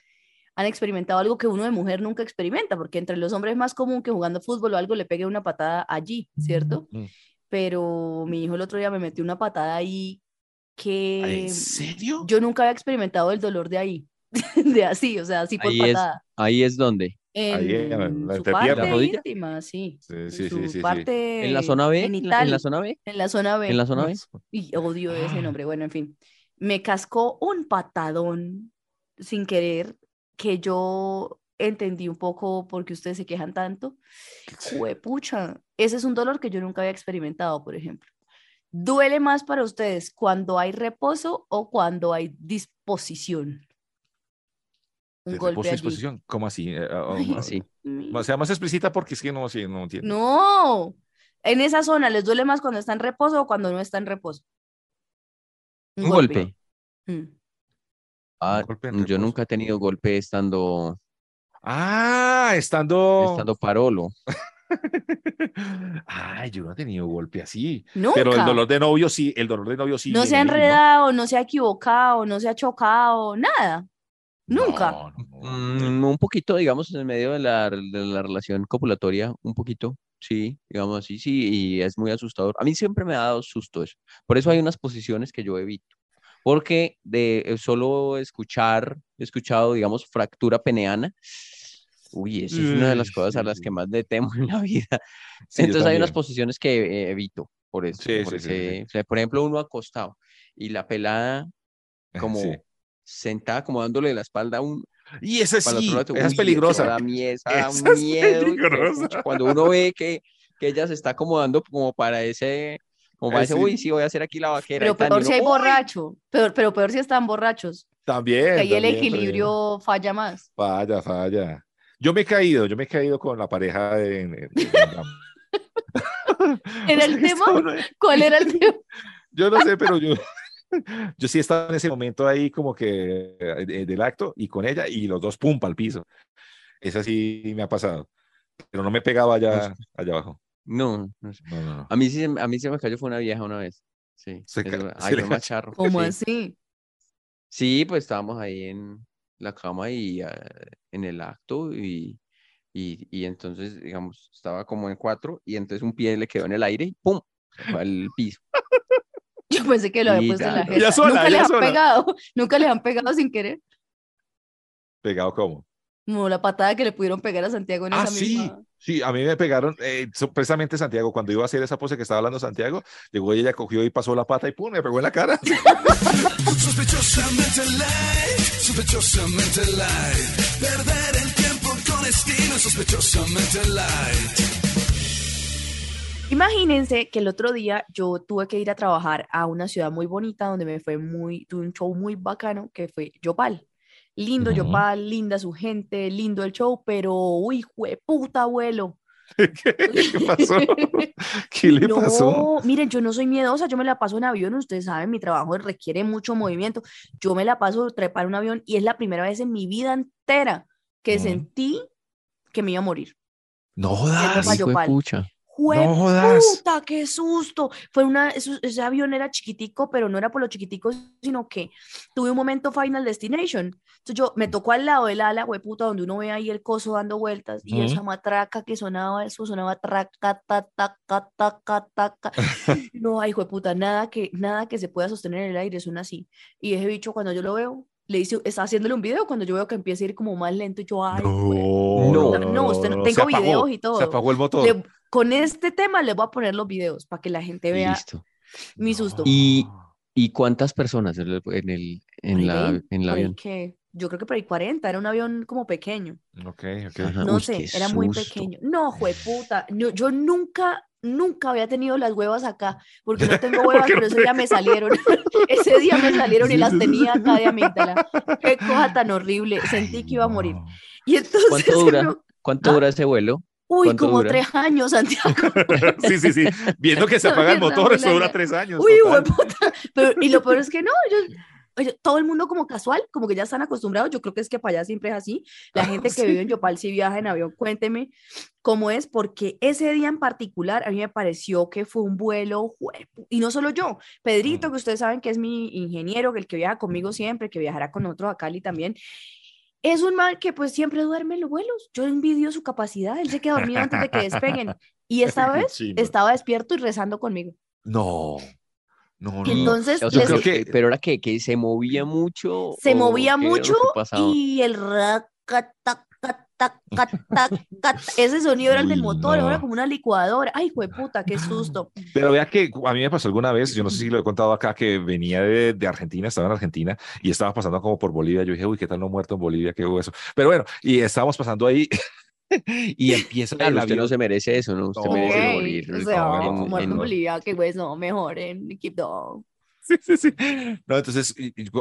B: han experimentado algo que uno de mujer nunca experimenta, porque entre los hombres es más común que jugando fútbol o algo le pegue una patada allí, ¿cierto?
A: Mm.
B: Pero mi hijo el otro día me metió una patada ahí que
A: ¿En serio?
B: yo nunca había experimentado el dolor de ahí, <laughs> de así, o sea, así por
C: Ahí es,
B: patada.
C: ahí es donde.
B: En
A: Ahí en la- la
B: su
A: entrepierna.
B: parte
C: rodilla.
B: íntima, sí.
A: Sí,
B: en
A: sí,
B: su parte
C: En la zona B, en la,
B: genital,
C: en la zona B,
B: en la zona B.
C: en la zona B.
B: Y odio ese
A: Ah.
B: nombre. Bueno, en fin. Me cascó un patadón sin querer que yo entendí un poco por qué ustedes se quejan tanto. Juepucha, ese es un dolor que yo nunca había experimentado, por ejemplo. ¿Duele más para ustedes cuando hay reposo o cuando hay disposición? Un
A: ¿De
B: golpe
A: reposo y
B: allí.
A: disposición? ¿Cómo así? Eh, ah, <laughs>
B: Ay,
A: ah,
C: Así.
B: mi-
A: O sea, más explícita porque es que no, sí, no entiendo.
B: No, en esa zona les duele más cuando está en reposo o cuando no está en reposo.
C: Un golpe.
B: Mm.
C: Ah, yo
A: reposo.
C: nunca he tenido golpe estando,
A: Ah, estando.
C: estando parolo. <laughs>
A: Ay, yo no he tenido golpe así.
B: Nunca.
A: Pero el dolor de novio sí, el dolor de novio sí.
B: no se ha enredado, no se ha equivocado, no se ha chocado, nada.
A: ¿no?
B: Nunca.
A: No, no, no.
C: Mm, un poquito, digamos, en el medio de la, de la relación copulatoria, un poquito, sí, digamos así, sí, y es muy asustador. A mí siempre me ha dado susto eso. Por eso hay unas posiciones que yo evito. Porque de eh, solo escuchar, he escuchado, digamos, fractura peneana. Uy, esa es una de las cosas a las que más le temo en la vida. <laughs>
A: Sí,
C: Entonces hay unas posiciones que eh, evito por eso.
A: Sí,
C: por
A: sí,
C: por ejemplo, uno acostado y la pelada <laughs> como sentada, como dándole la espalda a un,
A: Y esa sí,
C: lado,
A: esa es peligrosa.
C: eso da mie- <laughs> esa da
A: es
C: miedo, de
A: peligrosa.
C: Cuando uno ve que, que ella se está acomodando como para ese, como para
A: Eh, sí.
C: uy, sí, voy a hacer aquí la vaquera.
B: Pero
C: y tan", y
B: peor si
C: uno,
B: hay
C: "Uy".
B: borracho, peor, pero peor si están borrachos,
A: También.
B: que ahí el
A: también,
B: equilibrio falla más.
A: también. Falla, falla. Yo me he caído, yo me he caído con la pareja de. <laughs> en- en- en la-
B: ¿Era el <laughs> tema? ¿Cuál era el tema? <laughs>
A: Yo no sé, pero yo, yo sí estaba en ese momento ahí como que eh, de- del acto y con ella y los dos pum al piso. Esa sí me ha pasado. Pero no me pegaba allá, allá abajo.
C: No, no sé.
A: No, no, no.
C: a mí sí, se me- a mí se me cayó fue una vieja una vez. Sí,
A: Se
C: eso-
A: ca-
C: ay,
A: se le
C: fue
A: cayó.
C: macharro.
B: ¿Cómo
C: sí.
B: así?
C: Sí, pues estábamos ahí en la cama y ah, en el acto y, y, y entonces, digamos, estaba como en cuatro y entonces un pie le quedó en el aire y ¡pum! se fue al piso. <laughs>
B: Yo pensé que lo había puesto en la jeta.
A: sola,
B: Nunca les han
A: sola.
B: pegado, <laughs> nunca les han pegado sin querer.
A: ¿Pegado cómo?
B: Como la patada que le pudieron pegar a Santiago en
A: Ah,
B: esa
A: sí.
B: misma.
A: Sí, a mí me pegaron, eh, precisamente Santiago, cuando iba a hacer esa pose que estaba hablando Santiago, llegó ella, cogió y pasó la pata y pum, me pegó en la cara.
D: Sospechosamente light, sospechosamente light. Perder el tiempo con estilo, sospechosamente light.
B: Imagínense que el otro día yo tuve que ir a trabajar a una ciudad muy bonita donde me fue muy, tuve un show muy bacano que fue Yopal. Lindo
A: Ujú.
B: Yopal, linda su gente, lindo el show, pero uy, puta abuelo. <laughs>
A: ¿Qué, qué pasó? <laughs> ¿Qué le pasó?
B: No, miren, yo no soy miedosa, yo me la paso en avión, ustedes saben, mi trabajo requiere mucho movimiento. Yo me la paso trepar un avión y es la primera vez en mi vida entera que sentí que me iba a morir.
A: No jodas.
C: Hijo de
B: Yopal.
C: pucha.
B: ¡Jue
A: No jodas.
B: puta, qué susto! Fue una, ese avión era chiquitico, pero no era por lo chiquitico, sino que tuve un momento Final Destination. Entonces yo me tocó al lado del ala, puta, donde uno ve ahí el coso dando vueltas y esa matraca que sonaba, eso sonaba traca, ta, ta, ca, ta, ca, ta, ca. <laughs> No, ay, puta, nada que, nada que se pueda sostener en el aire suena así. Y ese bicho, cuando yo lo veo, le dice, está haciéndole un video, cuando yo veo que empieza a ir como más lento, y yo, ay,
A: No,
C: No,
B: no, usted no- tengo
A: apagó,
B: videos y todo.
A: Se apagó el motor.
B: le- con este tema les voy a poner los videos para que la gente vea
C: Listo.
B: mi susto.
C: Y- ¿Y cuántas personas en el, en el, la, en el avión?
B: que- yo creo que por ahí 40, era un avión como pequeño.
A: Ok, ok.
C: Ajá.
B: No
C: Uy,
B: sé, era muy pequeño. No, jueputa, no, yo nunca, nunca había tenido las huevas acá, porque no tengo <laughs> huevas, pero ese día me salieron. <laughs> ese día me salieron y las tenía acá de amígdala. Qué cosa tan horrible, sentí que iba a morir. Y entonces,
C: ¿Cuánto
B: se
C: dura? <laughs> ¿Cuánto
B: ¿Ah?
C: dura ese vuelo?
B: Uy,
C: ¿Cuánto
B: como
C: dura?
B: tres años, Santiago. <laughs>
A: Sí, sí, sí. Viendo que se apaga el motor, eso dura tres años.
B: Uy, hueputa. Pero, y lo peor es que no, yo, todo el mundo como casual, como que ya están acostumbrados. Yo creo que es que para allá siempre es así. La
A: Ah,
B: gente que
A: sí.
B: vive en <laughs> Yopal si viaja en avión, cuénteme cómo es, porque ese día en particular a mí me pareció que fue un vuelo, y no solo yo, Pedrito,
A: Mm.
B: que ustedes saben que es mi ingeniero, el que viaja conmigo siempre, que viajará con nosotros a Cali también. Es un man que pues siempre duerme en los vuelos. Yo envidio su capacidad. Él se queda dormido antes de que <laughs> despeguen. Y esta vez estaba despierto y rezando conmigo.
A: No. No, no.
B: Entonces
C: O sea,
B: les-
A: creo
C: que- pero era que, que se movía mucho.
B: se movía mucho y el racataca, tac, tac, cat. Ese sonido era el del motor,
A: no.
B: era como una licuadora. Ay, puta, qué susto.
A: Pero vea que a mí me pasó alguna vez, yo no sé si lo he contado acá, que venía de, de Argentina, estaba en Argentina y estaba pasando como por Bolivia. Yo dije, uy, ¿qué tal no muerto en Bolivia? ¿Qué hubo eso? Pero bueno, y estábamos pasando ahí <laughs> y empieza
C: Claro,
A: el
C: usted no
A: avión.
C: se merece eso, ¿no? Usted
A: No,
C: merece morir.
B: O sea,
C: en-
B: muerto
C: en-
B: en Bolivia, qué hueso, mejor en Quibdó.
A: Sí, sí, sí. No, entonces,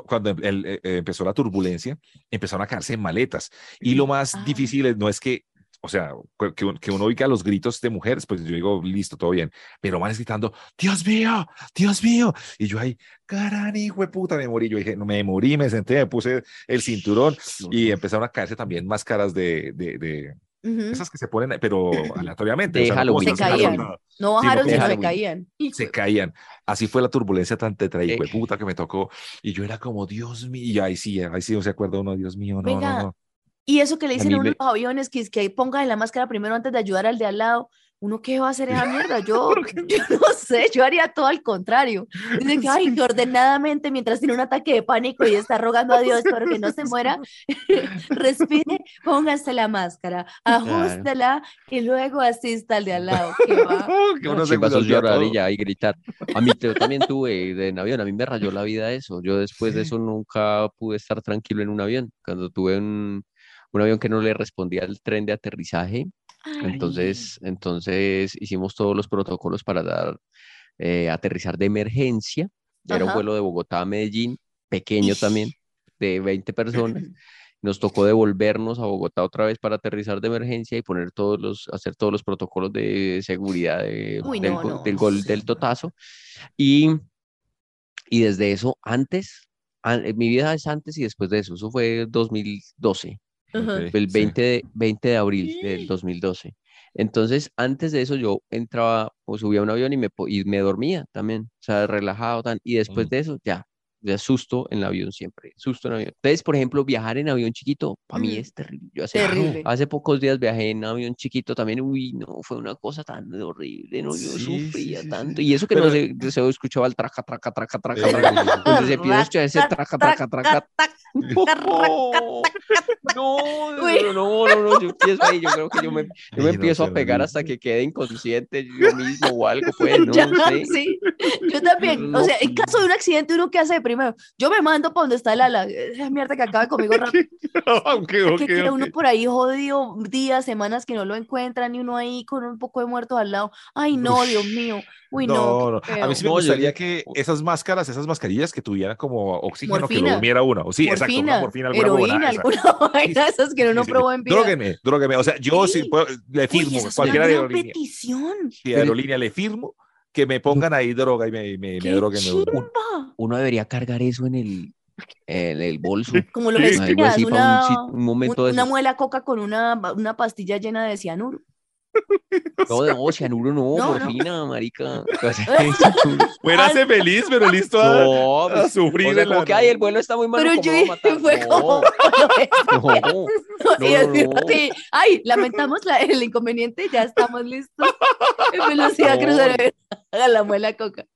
A: cuando el- el- eh, empezó la turbulencia, empezaron a caerse maletas. Y lo más
B: Ah.
A: difícil es- no es que, o sea, que, un- que uno oiga los gritos de mujeres, pues yo digo, listo, todo bien. Pero van gritando, Dios mío, Dios mío. Y yo ahí, caran, hijo de puta, me morí. Yo dije, no, me morí, me senté, me puse el cinturón y empezaron a caerse también máscaras de, de, de
B: Ujú.
A: esas que se ponen, pero aleatoriamente.
C: De
A: o sea, no
B: Se caían. No bajaron, sino se caían.
A: Se caían. Así fue la turbulencia tan tetra
C: Eh.
A: puta que me tocó. Y yo era como, Dios mío, y ahí sí, ahí sí no se acuerda uno, Dios mío, no,
B: Venga,
A: no, no.
B: Y eso que le
C: A
B: dicen a uno
C: me-
B: en los aviones, que es que ponga la máscara primero antes de ayudar al de al lado. ¿Uno qué va a hacer esa <laughs> mierda? Yo, <laughs> yo no sé, yo haría todo al contrario. Dice que, <laughs> ay, que ordenadamente, mientras tiene un ataque de pánico y está rogando a Dios para que no se muera, respire, póngase la máscara, ajustela y luego asista al de al lado. que va.
A: que
C: No,
A: uno se todo.
C: y gritar. A mí yo también tuve de- en avión, a mí me rayó la vida eso. Yo después de eso nunca pude estar tranquilo en un avión. Cuando tuve un, un avión que no le respondía al tren de aterrizaje, entonces, entonces hicimos todos los protocolos para dar eh, aterrizar de emergencia. Era un
B: Ajá.
C: vuelo de Bogotá a Medellín, pequeño también, de 20 personas. <laughs> Nos tocó devolvernos a Bogotá otra vez para aterrizar de emergencia y poner todos los, hacer todos los protocolos de seguridad de-
B: Uy,
C: del,
B: no,
C: go-
B: no.
C: del gol del totazo. Y, y desde eso, antes, an- mi vida es antes y después de eso. Eso fue 2012, El
A: sí.
C: 20 de, 20 de abril del 2012. Entonces, antes de eso, yo entraba o subía a un avión y me, y me dormía también, o sea, relajado, tan, y después
A: Mm.
C: de eso, ya, ya susto en el avión siempre, susto en avión. Entonces, por ejemplo, viajar en avión chiquito, para mí es terrible. Yo hace,
B: Terrible.
C: hace pocos días viajé en avión chiquito también, uy, no, fue una cosa tan horrible, no, yo
A: Sí,
C: sufría
A: sí,
C: tanto,
A: sí.
C: y eso que
A: Pero-
C: no se, se escuchaba el traca, traca, traca, traca. Entonces se empieza a <laughs> escuchar ese traca, traca, traca, <laughs> no, no, no, no, no, no, yo empiezo ahí, yo creo que yo me, yo me empiezo a pegar hasta que quede inconsciente yo mismo o algo, pues, <laughs> no
B: Ya,
C: sé.
B: sí, yo también. O sea, en caso de un accidente, ¿uno qué hace primero? Yo me mando para donde está el ala. Esa mierda que acabe conmigo <laughs> rápido.
A: Ok,
B: que
A: ok,
B: queda uno por ahí jodido días, semanas que no lo encuentran y uno ahí con un poco de muertos al lado. Ay, no, Dios mío. Uy, no.
A: No, no. A mí sí me gustaría que esas máscaras, esas mascarillas que tuvieran como oxígeno, que lo
B: Morfina.
A: durmiera uno. Sí, exacto, una morfina,
B: morfina,
A: alguna
B: heroína,
A: esa.
B: alguna <laughs> vaina esas que uno no
A: Sí, sí,
B: probó en vida.
A: Drógueme, drógueme. O sea, yo sí,
B: Sí.
A: puedo- le
B: Uy,
A: firmo,
B: esa es una
A: cualquier aerolínea.
B: petición.
A: Sí, aerolínea le firmo que me pongan ahí droga y me, me, me
B: ¡Qué
A: droguen. me droguen.
B: chimba!
C: Uno debería cargar eso en el, en el bolso. <laughs>
B: Como los
A: Sí.
C: Para
B: una,
C: un, momento
B: una muela coca con una, una pastilla llena de cianuro. <laughs>
C: No, de no, cianuro no,
B: No, no.
C: morfina, marica. O sea,
A: Muérase feliz, pero listo a,
C: no,
A: a
C: pues,
A: sufrir.
C: o sea,
A: en
C: como
A: la-
C: que, ay, el vuelo está muy malo,
B: Pero
C: ¿cómo
B: yo
C: a
B: fue
C: No,
B: como, <laughs> <laughs>
C: no.
B: y
C: no, no.
B: ay, lamentamos la- el inconveniente, ya estamos listos. En velocidad
C: No.
B: crucero, haga la muela coca.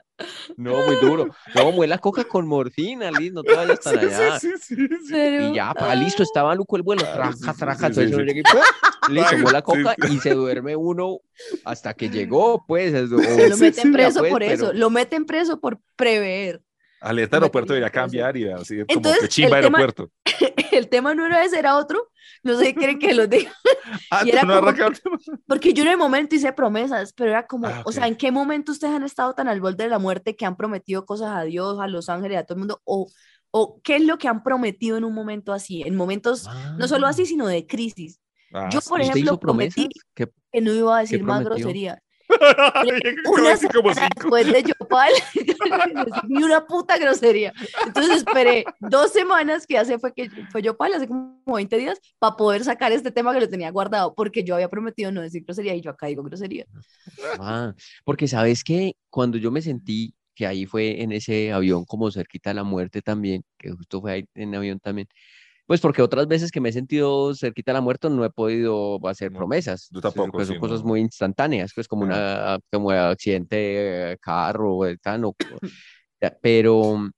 C: No, muy duro. No, muela coca con morfina, Liz, no te vayas tan
A: Sí,
C: allá.
A: sí, sí, sí, sí. <laughs>
B: Pero,
C: Y ya, pa, listo, estaba maluco el vuelo,
A: Claro,
C: traca,
A: sí, sí,
C: traca,
A: sí,
C: entonces
A: sí,
C: uno
A: sí.
C: llega y <laughs>
A: Ay,
C: muela
A: sí,
C: coca
A: sí.
C: y se duerme uno hasta que <laughs> llegó, pues. es- o-
B: pero lo meten
C: sí,
B: preso
C: pues,
B: por
C: pero-
B: eso, lo meten preso por prever.
A: Alerta aeropuerto
B: Materia
A: debería cambiar y así como
B: Entonces,
A: que chimba
B: el tema-
A: aeropuerto. <laughs>
B: El tema no era ese, era otro. No sé qué creen que lo diga. <laughs>
A: Ah,
B: y era
A: no
B: como. Porque yo en el momento hice promesas, pero era como,
A: Ah,
B: o sea. ¿en qué momento ustedes han estado tan al borde de la muerte que han prometido cosas a Dios, a los ángeles, a todo el mundo? O, o qué es lo que han prometido en un momento así, en momentos no solo así, sino de crisis.
A: Ah,
B: Yo, por
C: ¿Usted
B: ejemplo, prometí
C: ¿Qué-
B: que no iba a decir más grosería. Una
A: así como cinco.
B: después de Yopal, <laughs> ni una puta grosería. Entonces esperé dos semanas, que hace fue que fue Yopal, hace como 20 días, para poder sacar este tema que lo tenía guardado, porque yo había prometido no decir grosería y yo acá digo grosería.
C: Ah, porque sabes que cuando yo me sentí que ahí fue en ese avión como cerquita de la muerte también, que justo fue ahí en avión también, pues porque otras veces que me he sentido cerquita de la muerte no he podido hacer
A: No,
C: promesas,
A: yo tampoco,
C: que son
A: sí,
C: cosas
A: no.
C: muy instantáneas, pues como una como accidente de carro tal, o- <coughs> pero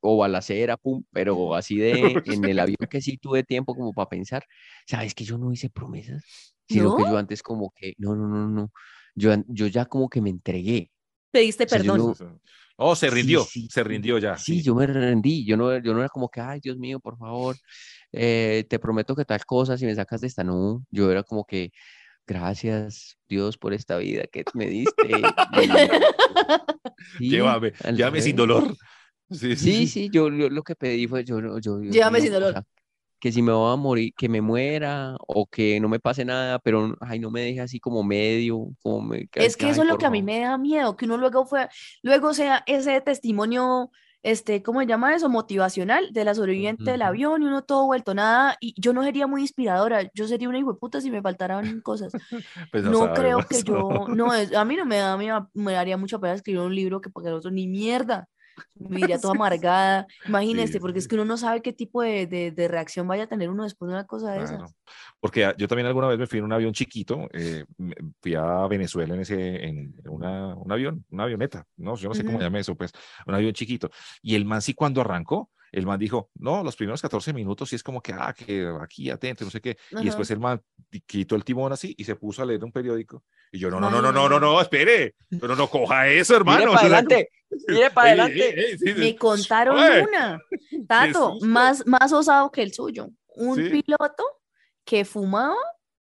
C: o balacera, pum, pero <laughs> así de en el avión que sí tuve tiempo como para pensar, sabes que yo no hice promesas, sino que
B: ¿No?
C: yo antes como que, no, no, no, no, yo, yo ya como que me entregué.
B: Pediste
C: O sea, yo
B: perdón.
C: no-
A: Oh, se rindió,
C: sí,
A: se rindió ya.
C: Sí, yo me rendí, yo no, yo no era como que, ay, Dios mío, por favor, eh, te prometo que tal cosa, si me sacas de esta, no, yo era como que, gracias Dios por esta vida que me diste. <laughs>
A: Llévame, llévame sin dolor. Sí,
C: Sí, sí, yo, yo lo que pedí fue, yo, yo,
B: Llévame sin
C: o
B: dolor.
C: sea, que si me voy a morir, que me muera o que no me pase nada, pero, ay, no me deje así como medio, como me,
B: Es que
C: ay,
B: eso es lo que a mí me da miedo, que uno luego fue, luego sea ese testimonio, este, ¿cómo se llama eso? Motivacional de la sobreviviente del avión y uno todo vuelto nada, y yo no sería muy inspiradora, yo sería una hijueputa si me faltaran cosas. <laughs>
A: Pues
B: No creo que yo, no, es- a mí no me da, miedo, me daría mucha pena escribir un libro que porque el otro ni mierda, me iría toda amargada, imagínese,
A: Sí,
B: porque es que uno no sabe qué tipo de, de, de reacción vaya a tener uno después de una cosa de
A: Claro.
B: esas.
A: Porque ah, yo también alguna vez me fui en un avión chiquito, eh, fui a Venezuela en ese, en una, un avión, una avioneta, no, yo no sé cómo
B: Ujú.
A: llame eso, pues, un avión chiquito. Y el man sí cuando arrancó, el man dijo, no, los primeros 14 minutos sí es como que, ah, que aquí atento, no sé qué. Y después el man quitó el timón así y se puso a leer un periódico. Y yo, no, no, no, no, no, no, no, espere, pero no coja eso, hermano. <laughs>
C: Mire para adelante, mire para
A: ey, ey,
C: adelante.
A: ey, sí, sí.
B: Me contaron
A: Oye,
B: una, <laughs> Tato, más, más osado que el suyo. Un
A: Sí.
B: piloto que fumaba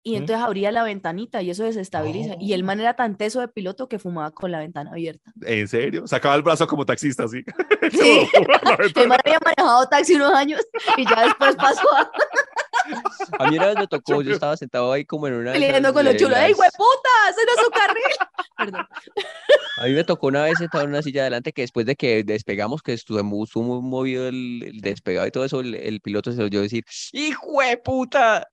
B: y
A: ¿Mm?
B: entonces abría la ventanita y eso desestabiliza. Y el
A: Oh.
B: man era tan teso de piloto que fumaba con la ventana abierta.
A: ¿En serio? Sacaba el brazo como taxista, así.
B: Sí. <laughs> <laughs> El man había manejado taxi unos años y ya después pasó a
C: A mí una vez me <laughs> tocó, yo estaba sentado ahí como en una
B: peleando con los chulos. ¡Ey, hueputa! ¡Ese no es su carril! Perdón.
C: A mí me tocó una vez sentado en una silla adelante que después de que despegamos, que estuvo muy, estuvo muy movido el, el despegado y todo eso, el, el piloto se oyó decir, ¡Hijo de puta!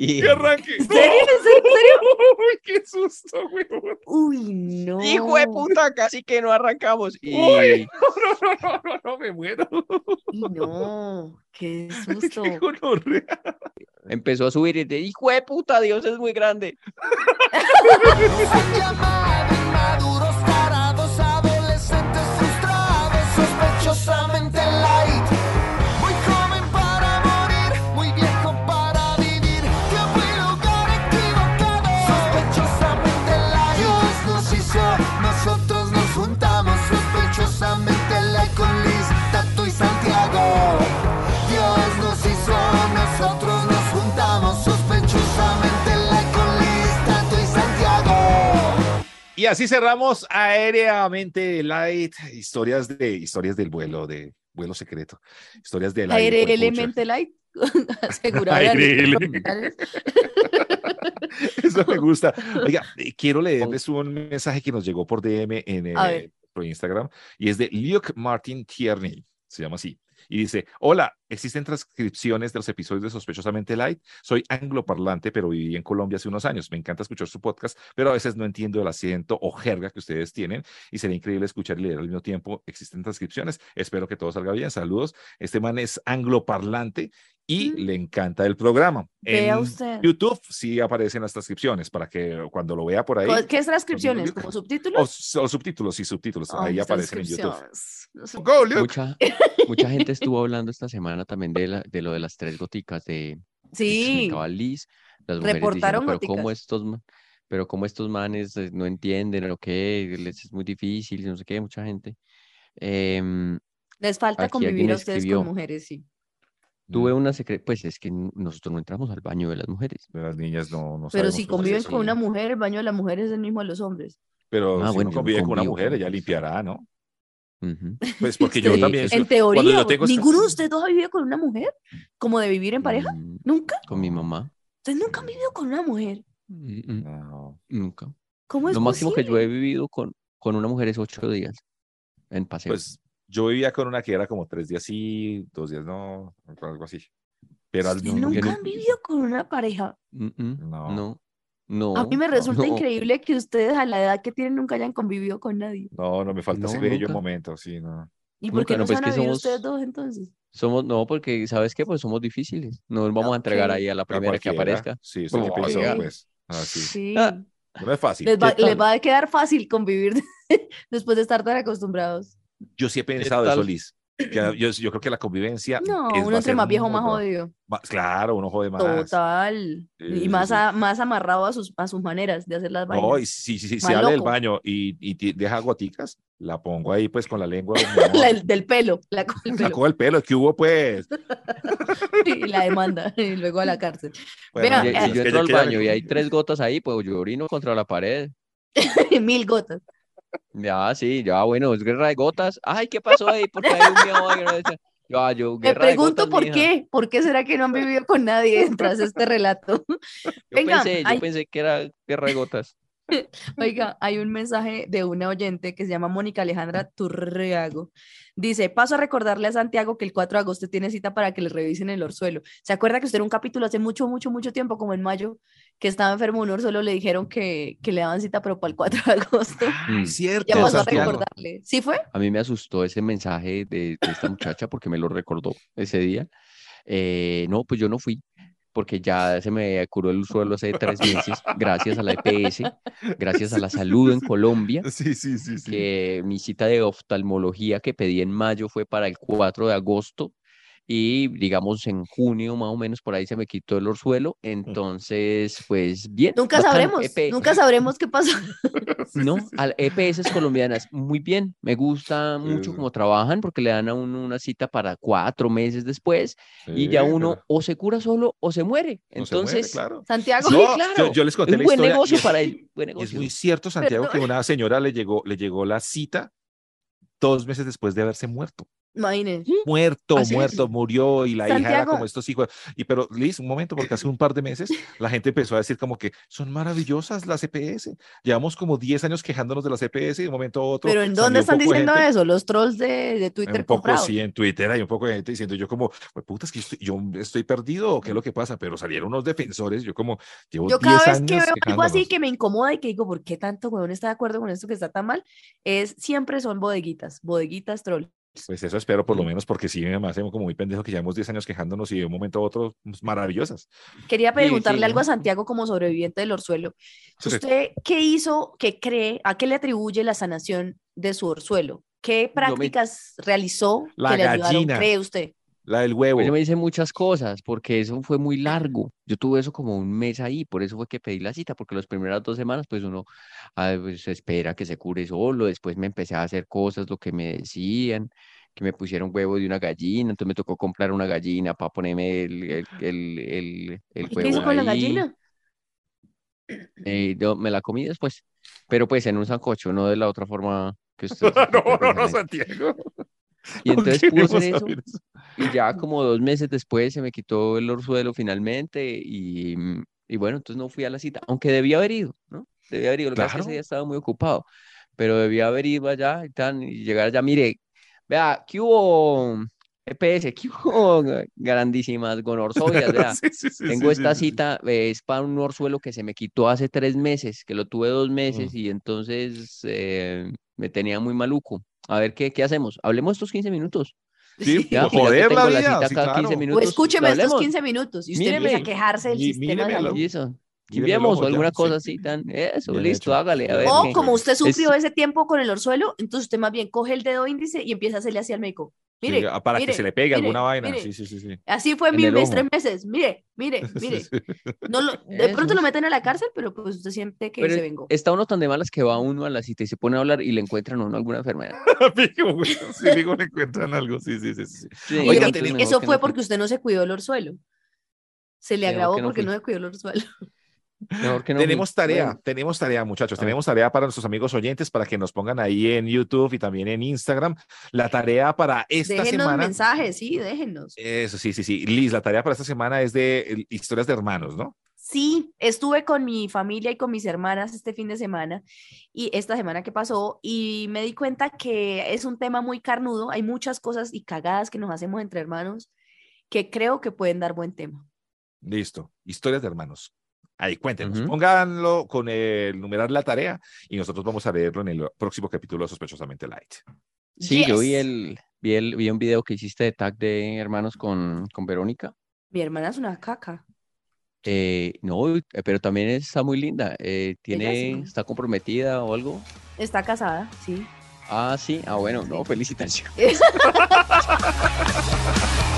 C: Y,
A: ¡Qué arranque!
B: ¿En serio? ¿En serio? <laughs>
A: ¡Uy, qué susto, güey!
B: Uy, no.
C: ¡Hijo de puta! Casi que no arrancamos. Y
A: Uy. <laughs> No, no, no, no, no, me muero.
B: No. Qué <laughs> susto.
A: Qué gonorrea.
C: empezó a subir y de ¡Hijo de puta! Dios es muy grande.
D: Y
A: así cerramos aéreamente Light, historias de historias del vuelo, de vuelo secreto, historias del.
B: Elemente Light. <laughs>
A: Elemente. <laughs> Eso me gusta. Oiga, quiero leerles un mensaje que nos llegó por DM en
B: A
A: eh, por Instagram y es de Luke Martin Tierney, se llama así. Y dice, hola, ¿existen transcripciones de los episodios de Sospechosamente Light? Soy angloparlante, pero viví en Colombia hace unos años. Me encanta escuchar su podcast, pero a veces no entiendo el acento o jerga que ustedes tienen y sería increíble escuchar y leer al mismo tiempo. ¿Existen transcripciones? Espero que todo salga bien. Saludos. Este man es angloparlante y
B: Mm.
A: le encanta el programa.
B: Vea
A: en
B: usted.
A: YouTube sí aparecen las transcripciones para que cuando lo vea por ahí.
B: ¿Qué es transcripciones? ¿Como
A: O,
B: subtítulos?
A: o subtítulos, sí, subtítulos.
B: Ay,
A: ahí aparecen en YouTube. Go, Luke.
C: Mucha, mucha gente estuvo hablando esta semana también de, la, de lo de las tres goticas de que
B: Sí.
C: Liz, las mujeres
B: Reportaron
C: diciendo, pero cómo estos, pero cómo estos manes eh, no entienden o qué, les es muy difícil, no sé qué, mucha gente. Em,
B: Les falta convivir a ustedes
C: escribió.
B: con mujeres, sí.
C: tuve una secreta, pues es que nosotros no entramos al baño de las mujeres.
A: De las niñas no, no
B: Pero si
A: es
B: conviven con una mujer, el baño de la mujer es el mismo de los hombres.
A: Pero
C: Ah,
A: si
C: bueno,
A: no con una mujer, ella limpiará, ¿no? Pues porque yo
B: Sí,
A: también.
B: En teoría,
A: yo tengo
B: ¿ninguno de ustedes dos ha vivido con una mujer? ¿Como de vivir en pareja?
C: Mm,
B: ¿Nunca?
C: Con mi mamá.
B: Ustedes nunca han vivido con una mujer.
C: Mm, mm,
A: No.
C: Nunca.
B: ¿Cómo es
C: Lo máximo que yo he
B: posible?
C: vivido con, con una mujer es ocho días en paseo.
A: Pues yo vivía con una que era como tres días sí, dos días no, algo así. Pero al
B: ¿Ustedes
A: mismo
B: nunca
C: no-
B: han vivido con una pareja?
C: Mm, mm,
A: No.
C: no, no,
B: A mí me resulta
C: no.
B: increíble que ustedes a la edad que tienen nunca hayan convivido con nadie.
A: No, no me falta
C: No,
A: ese bello momento, sí, no.
B: ¿Y por qué no,
C: no,
B: se
C: pues
B: van a
C: que somos-
B: ustedes dos entonces?
C: Somos, no, porque, ¿sabes qué? Pues somos difíciles. No nos vamos a entregar
B: Ok.
C: ahí a la
A: A
C: primera que aparezca.
A: Sí, qué
C: Oh,
B: sí.
A: pues. Así.
B: Sí.
C: Ah,
A: No es fácil.
B: Les va,
C: ¿qué
B: les va a quedar fácil convivir <laughs> después de estar tan acostumbrados.
A: Yo sí he pensado eso? Liz. Que <clears throat> yo, yo creo que la convivencia.
B: No,
A: es-
B: uno entre más viejo, más jodido.
A: Claro, uno jode más.
B: Total.
A: Sí,
B: Y más,
A: sí.
B: a- más amarrado a sus, a sus maneras de hacer las
A: No, y
B: vainas.
A: si, si, si sale del
B: loco.
A: baño y, y deja goticas, la pongo ahí pues con la lengua. <laughs>
B: La del- del pelo, la, con el <laughs> pelo.
A: Sacó el pelo, ¿qué hubo pues? <laughs>
B: y la demanda y luego a la cárcel.
A: Bueno,
B: Vea,
C: Y,
B: eh,
C: yo
A: que
C: entro al baño y hay tres gotas ahí, pues yo orino contra la pared.
B: Mil gotas.
C: Ya, sí, ya, bueno, es guerra de gotas. Ay, ¿qué pasó ahí? Porque hay un ahí. Ya, yo,
B: Me pregunto
C: gotas,
B: por
C: mija.
B: qué. ¿Por qué será que no han vivido con nadie tras este relato? <laughs>
C: Yo
B: Venga,
C: pensé, yo
B: ay.
C: pensé que era guerra de gotas. <laughs>
B: Oiga, hay un mensaje de una oyente que se llama Mónica Alejandra Turriago. Dice, paso a recordarle a Santiago que el 4 de agosto tiene cita para que le revisen el orzuelo. ¿Se acuerda que usted en un capítulo hace mucho, mucho, mucho tiempo, como en mayo, que estaba enfermo un orzuelo, le dijeron que, que le daban cita, pero para el 4 de agosto?
C: Mm. <laughs>
A: Cierto,
B: Ya pasó a recordarle. ¿Sí fue?
C: A mí me asustó ese mensaje de, de esta muchacha porque me lo recordó ese día. Eh, no, pues yo no fui porque ya se me curó el suelo hace tres meses gracias a la EPS, gracias a la salud en Colombia, <laughs>
A: Sí, sí, sí, sí.
C: que mi cita de oftalmología que pedí en mayo fue para el 4 de agosto y digamos en junio más o menos por ahí se me quitó el orzuelo, entonces pues bien.
B: Nunca sabremos,
C: EP.
B: nunca sabremos qué pasó. <laughs>
C: No, al EPS colombianas, muy bien. Me gusta mucho
A: Sí.
C: cómo trabajan porque le dan a uno una cita para cuatro meses después y ya uno o se cura solo o se muere.
A: no se muere,
C: Entonces,
A: claro.
B: Santiago,
C: sí,
A: No,
C: claro.
A: yo- yo les conté
C: es
A: la
C: un buen
A: historia
C: negocio
A: es-
C: para él. Buen
A: Es muy cierto, <laughs> Santiago, que una señora le llegó, le llegó la cita dos meses después de haberse muerto.
B: Imagínense.
A: Muerto,
C: Así es.
A: muerto, murió y la hija era como estos hijos. Y pero, Liz, un momento, porque hace un par de meses la gente empezó a decir como que son maravillosas las EPS. Llevamos como 10 años quejándonos de las EPS y de un momento a otro.
B: Pero ¿en dónde están diciendo
A: gente-
B: eso? Los trolls de, de Twitter
A: Un poco
B: comprados.
A: sí, en Twitter hay un poco de gente diciendo yo como, pues puta, es que yo estoy, yo estoy perdido, ¿o ¿qué es lo que pasa? Pero salieron unos defensores, yo como, llevo
B: Yo
A: 10
B: cada vez
A: años
B: que veo algo así que me incomoda y que digo, ¿por qué tanto huevón está de acuerdo con esto que está tan mal? Es siempre son bodeguitas, bodeguitas troll.
A: Pues eso espero por lo menos, porque sí me hace como muy pendejo que llevamos 10 años quejándonos y de un momento a otro, pues, maravillosas.
B: Quería preguntarle
C: sí.
B: algo a Santiago como sobreviviente del orzuelo. ¿Usted qué hizo, qué cree, a qué le atribuye la sanación de su orzuelo? ¿Qué prácticas realizó
A: La
B: que le ayudaron, cree usted?
A: La del huevo.
C: Yo me hice muchas cosas porque eso fue muy largo. Yo tuve eso como un mes ahí, por eso fue que pedí la cita, porque las primeras dos semanas pues uno ah, pues, espera que se cure solo, después me empecé a hacer cosas, lo que me decían, que me pusieron huevo de una gallina, entonces me tocó comprar una gallina para ponerme el, el, el, el, el
B: ¿Y qué hizo
C: huevo
B: con la gallina?
C: Eh, yo me la comí después, pero pues en un sancocho, no de la otra forma que <laughs> usted
A: no, no, no,
C: no,
A: Santiago. <laughs>
C: Y entonces
A: queremos
C: eso.
A: eso.
C: Y ya como dos meses después se me quitó el orzuelo finalmente y, y bueno, entonces no fui a la cita, aunque debía haber ido, ¿no? Debía haber ido, lo que pasa es que ese
A: Claro.
C: día estaba muy ocupado, pero debía haber ido allá y, tan, y llegar allá, mire, vea, ¿qué hubo EPS? ¿Qué hubo grandísimas gonorzoias? Vea, <laughs>
A: Sí, sí, sí,
C: tengo esta cita, eh, es para un orzuelo que se me quitó hace tres meses, que lo tuve dos meses
A: Mm.
C: y entonces eh, me tenía muy maluco. A ver, ¿qué, qué hacemos? Hablemos estos 15 minutos. <laughs>
A: Sí,
C: Ya,
A: pues,
C: pues,
A: joder la vida, sí,
C: cada 15
A: claro.
B: O
C: minutos.
B: escúcheme estos
C: hablemos.
B: 15 minutos y usted
C: Míreme.
B: empieza a quejarse del
A: Mí-
B: sistema de
A: la- ojo
C: o
A: ya,
C: alguna
A: sí.
C: cosa así tan. Eso,
A: Bien
C: listo,
A: hecho.
C: hágale. A ver
B: O como usted sufrió
C: Es-
B: ese tiempo con el orzuelo, entonces usted más bien coge el dedo índice y empieza a hacerle así al médico. Mire,
A: ah, para
B: mire,
A: que se le pegue
B: mire,
A: alguna vaina.
B: mire.
A: Sí, sí, sí, sí.
B: Así fue
C: En
B: mi mes, tres meses. Mire, mire, <laughs> mire. No lo, de pronto lo meten a la cárcel, pero pues usted siente que
C: Pero
B: se vengó.
C: está uno tan de malas que va uno a la cita y se pone a hablar y le encuentran a uno alguna enfermedad. <laughs>
A: Sí, fijo, le encuentran algo. Sí, sí, sí. sí. Oiga,
B: eso fue
C: no
B: porque usted no se cuidó el orzuelo. Se le agravó
C: no
B: porque
C: fui.
B: no se cuidó el orzuelo.
C: Mejor que no fui.
A: Tenemos tarea,
C: Bueno,
A: tenemos tarea, muchachos. Tenemos tarea para nuestros amigos oyentes para que nos pongan ahí en YouTube y también en Instagram. La tarea para esta
B: déjenos
A: semana.
B: mensajes, sí, déjenos.
A: Eso, sí, sí, sí. Liz, la tarea para esta semana es de historias de hermanos, ¿no?
B: Sí, estuve con mi familia y con mis hermanas este fin de semana y esta semana que pasó y me di cuenta que es un tema muy carnudo, hay muchas cosas y cagadas que nos hacemos entre hermanos que creo que pueden dar buen tema.
A: Listo. Historias de hermanos. Ahí, cuéntenos. Pónganlo con el numerar la tarea y nosotros vamos a leerlo en el próximo capítulo de Sospechosamente Light.
C: Sí, yo vi el, vi el, vi un video que hiciste de tag de hermanos con, con Verónica.
B: Mi hermana es una caca.
C: Eh, no, pero también está muy linda. Eh, tiene,
B: sí.
C: está comprometida o algo.
B: Está casada, sí.
C: Ah, sí. Ah, bueno, no, felicitaciones. <laughs>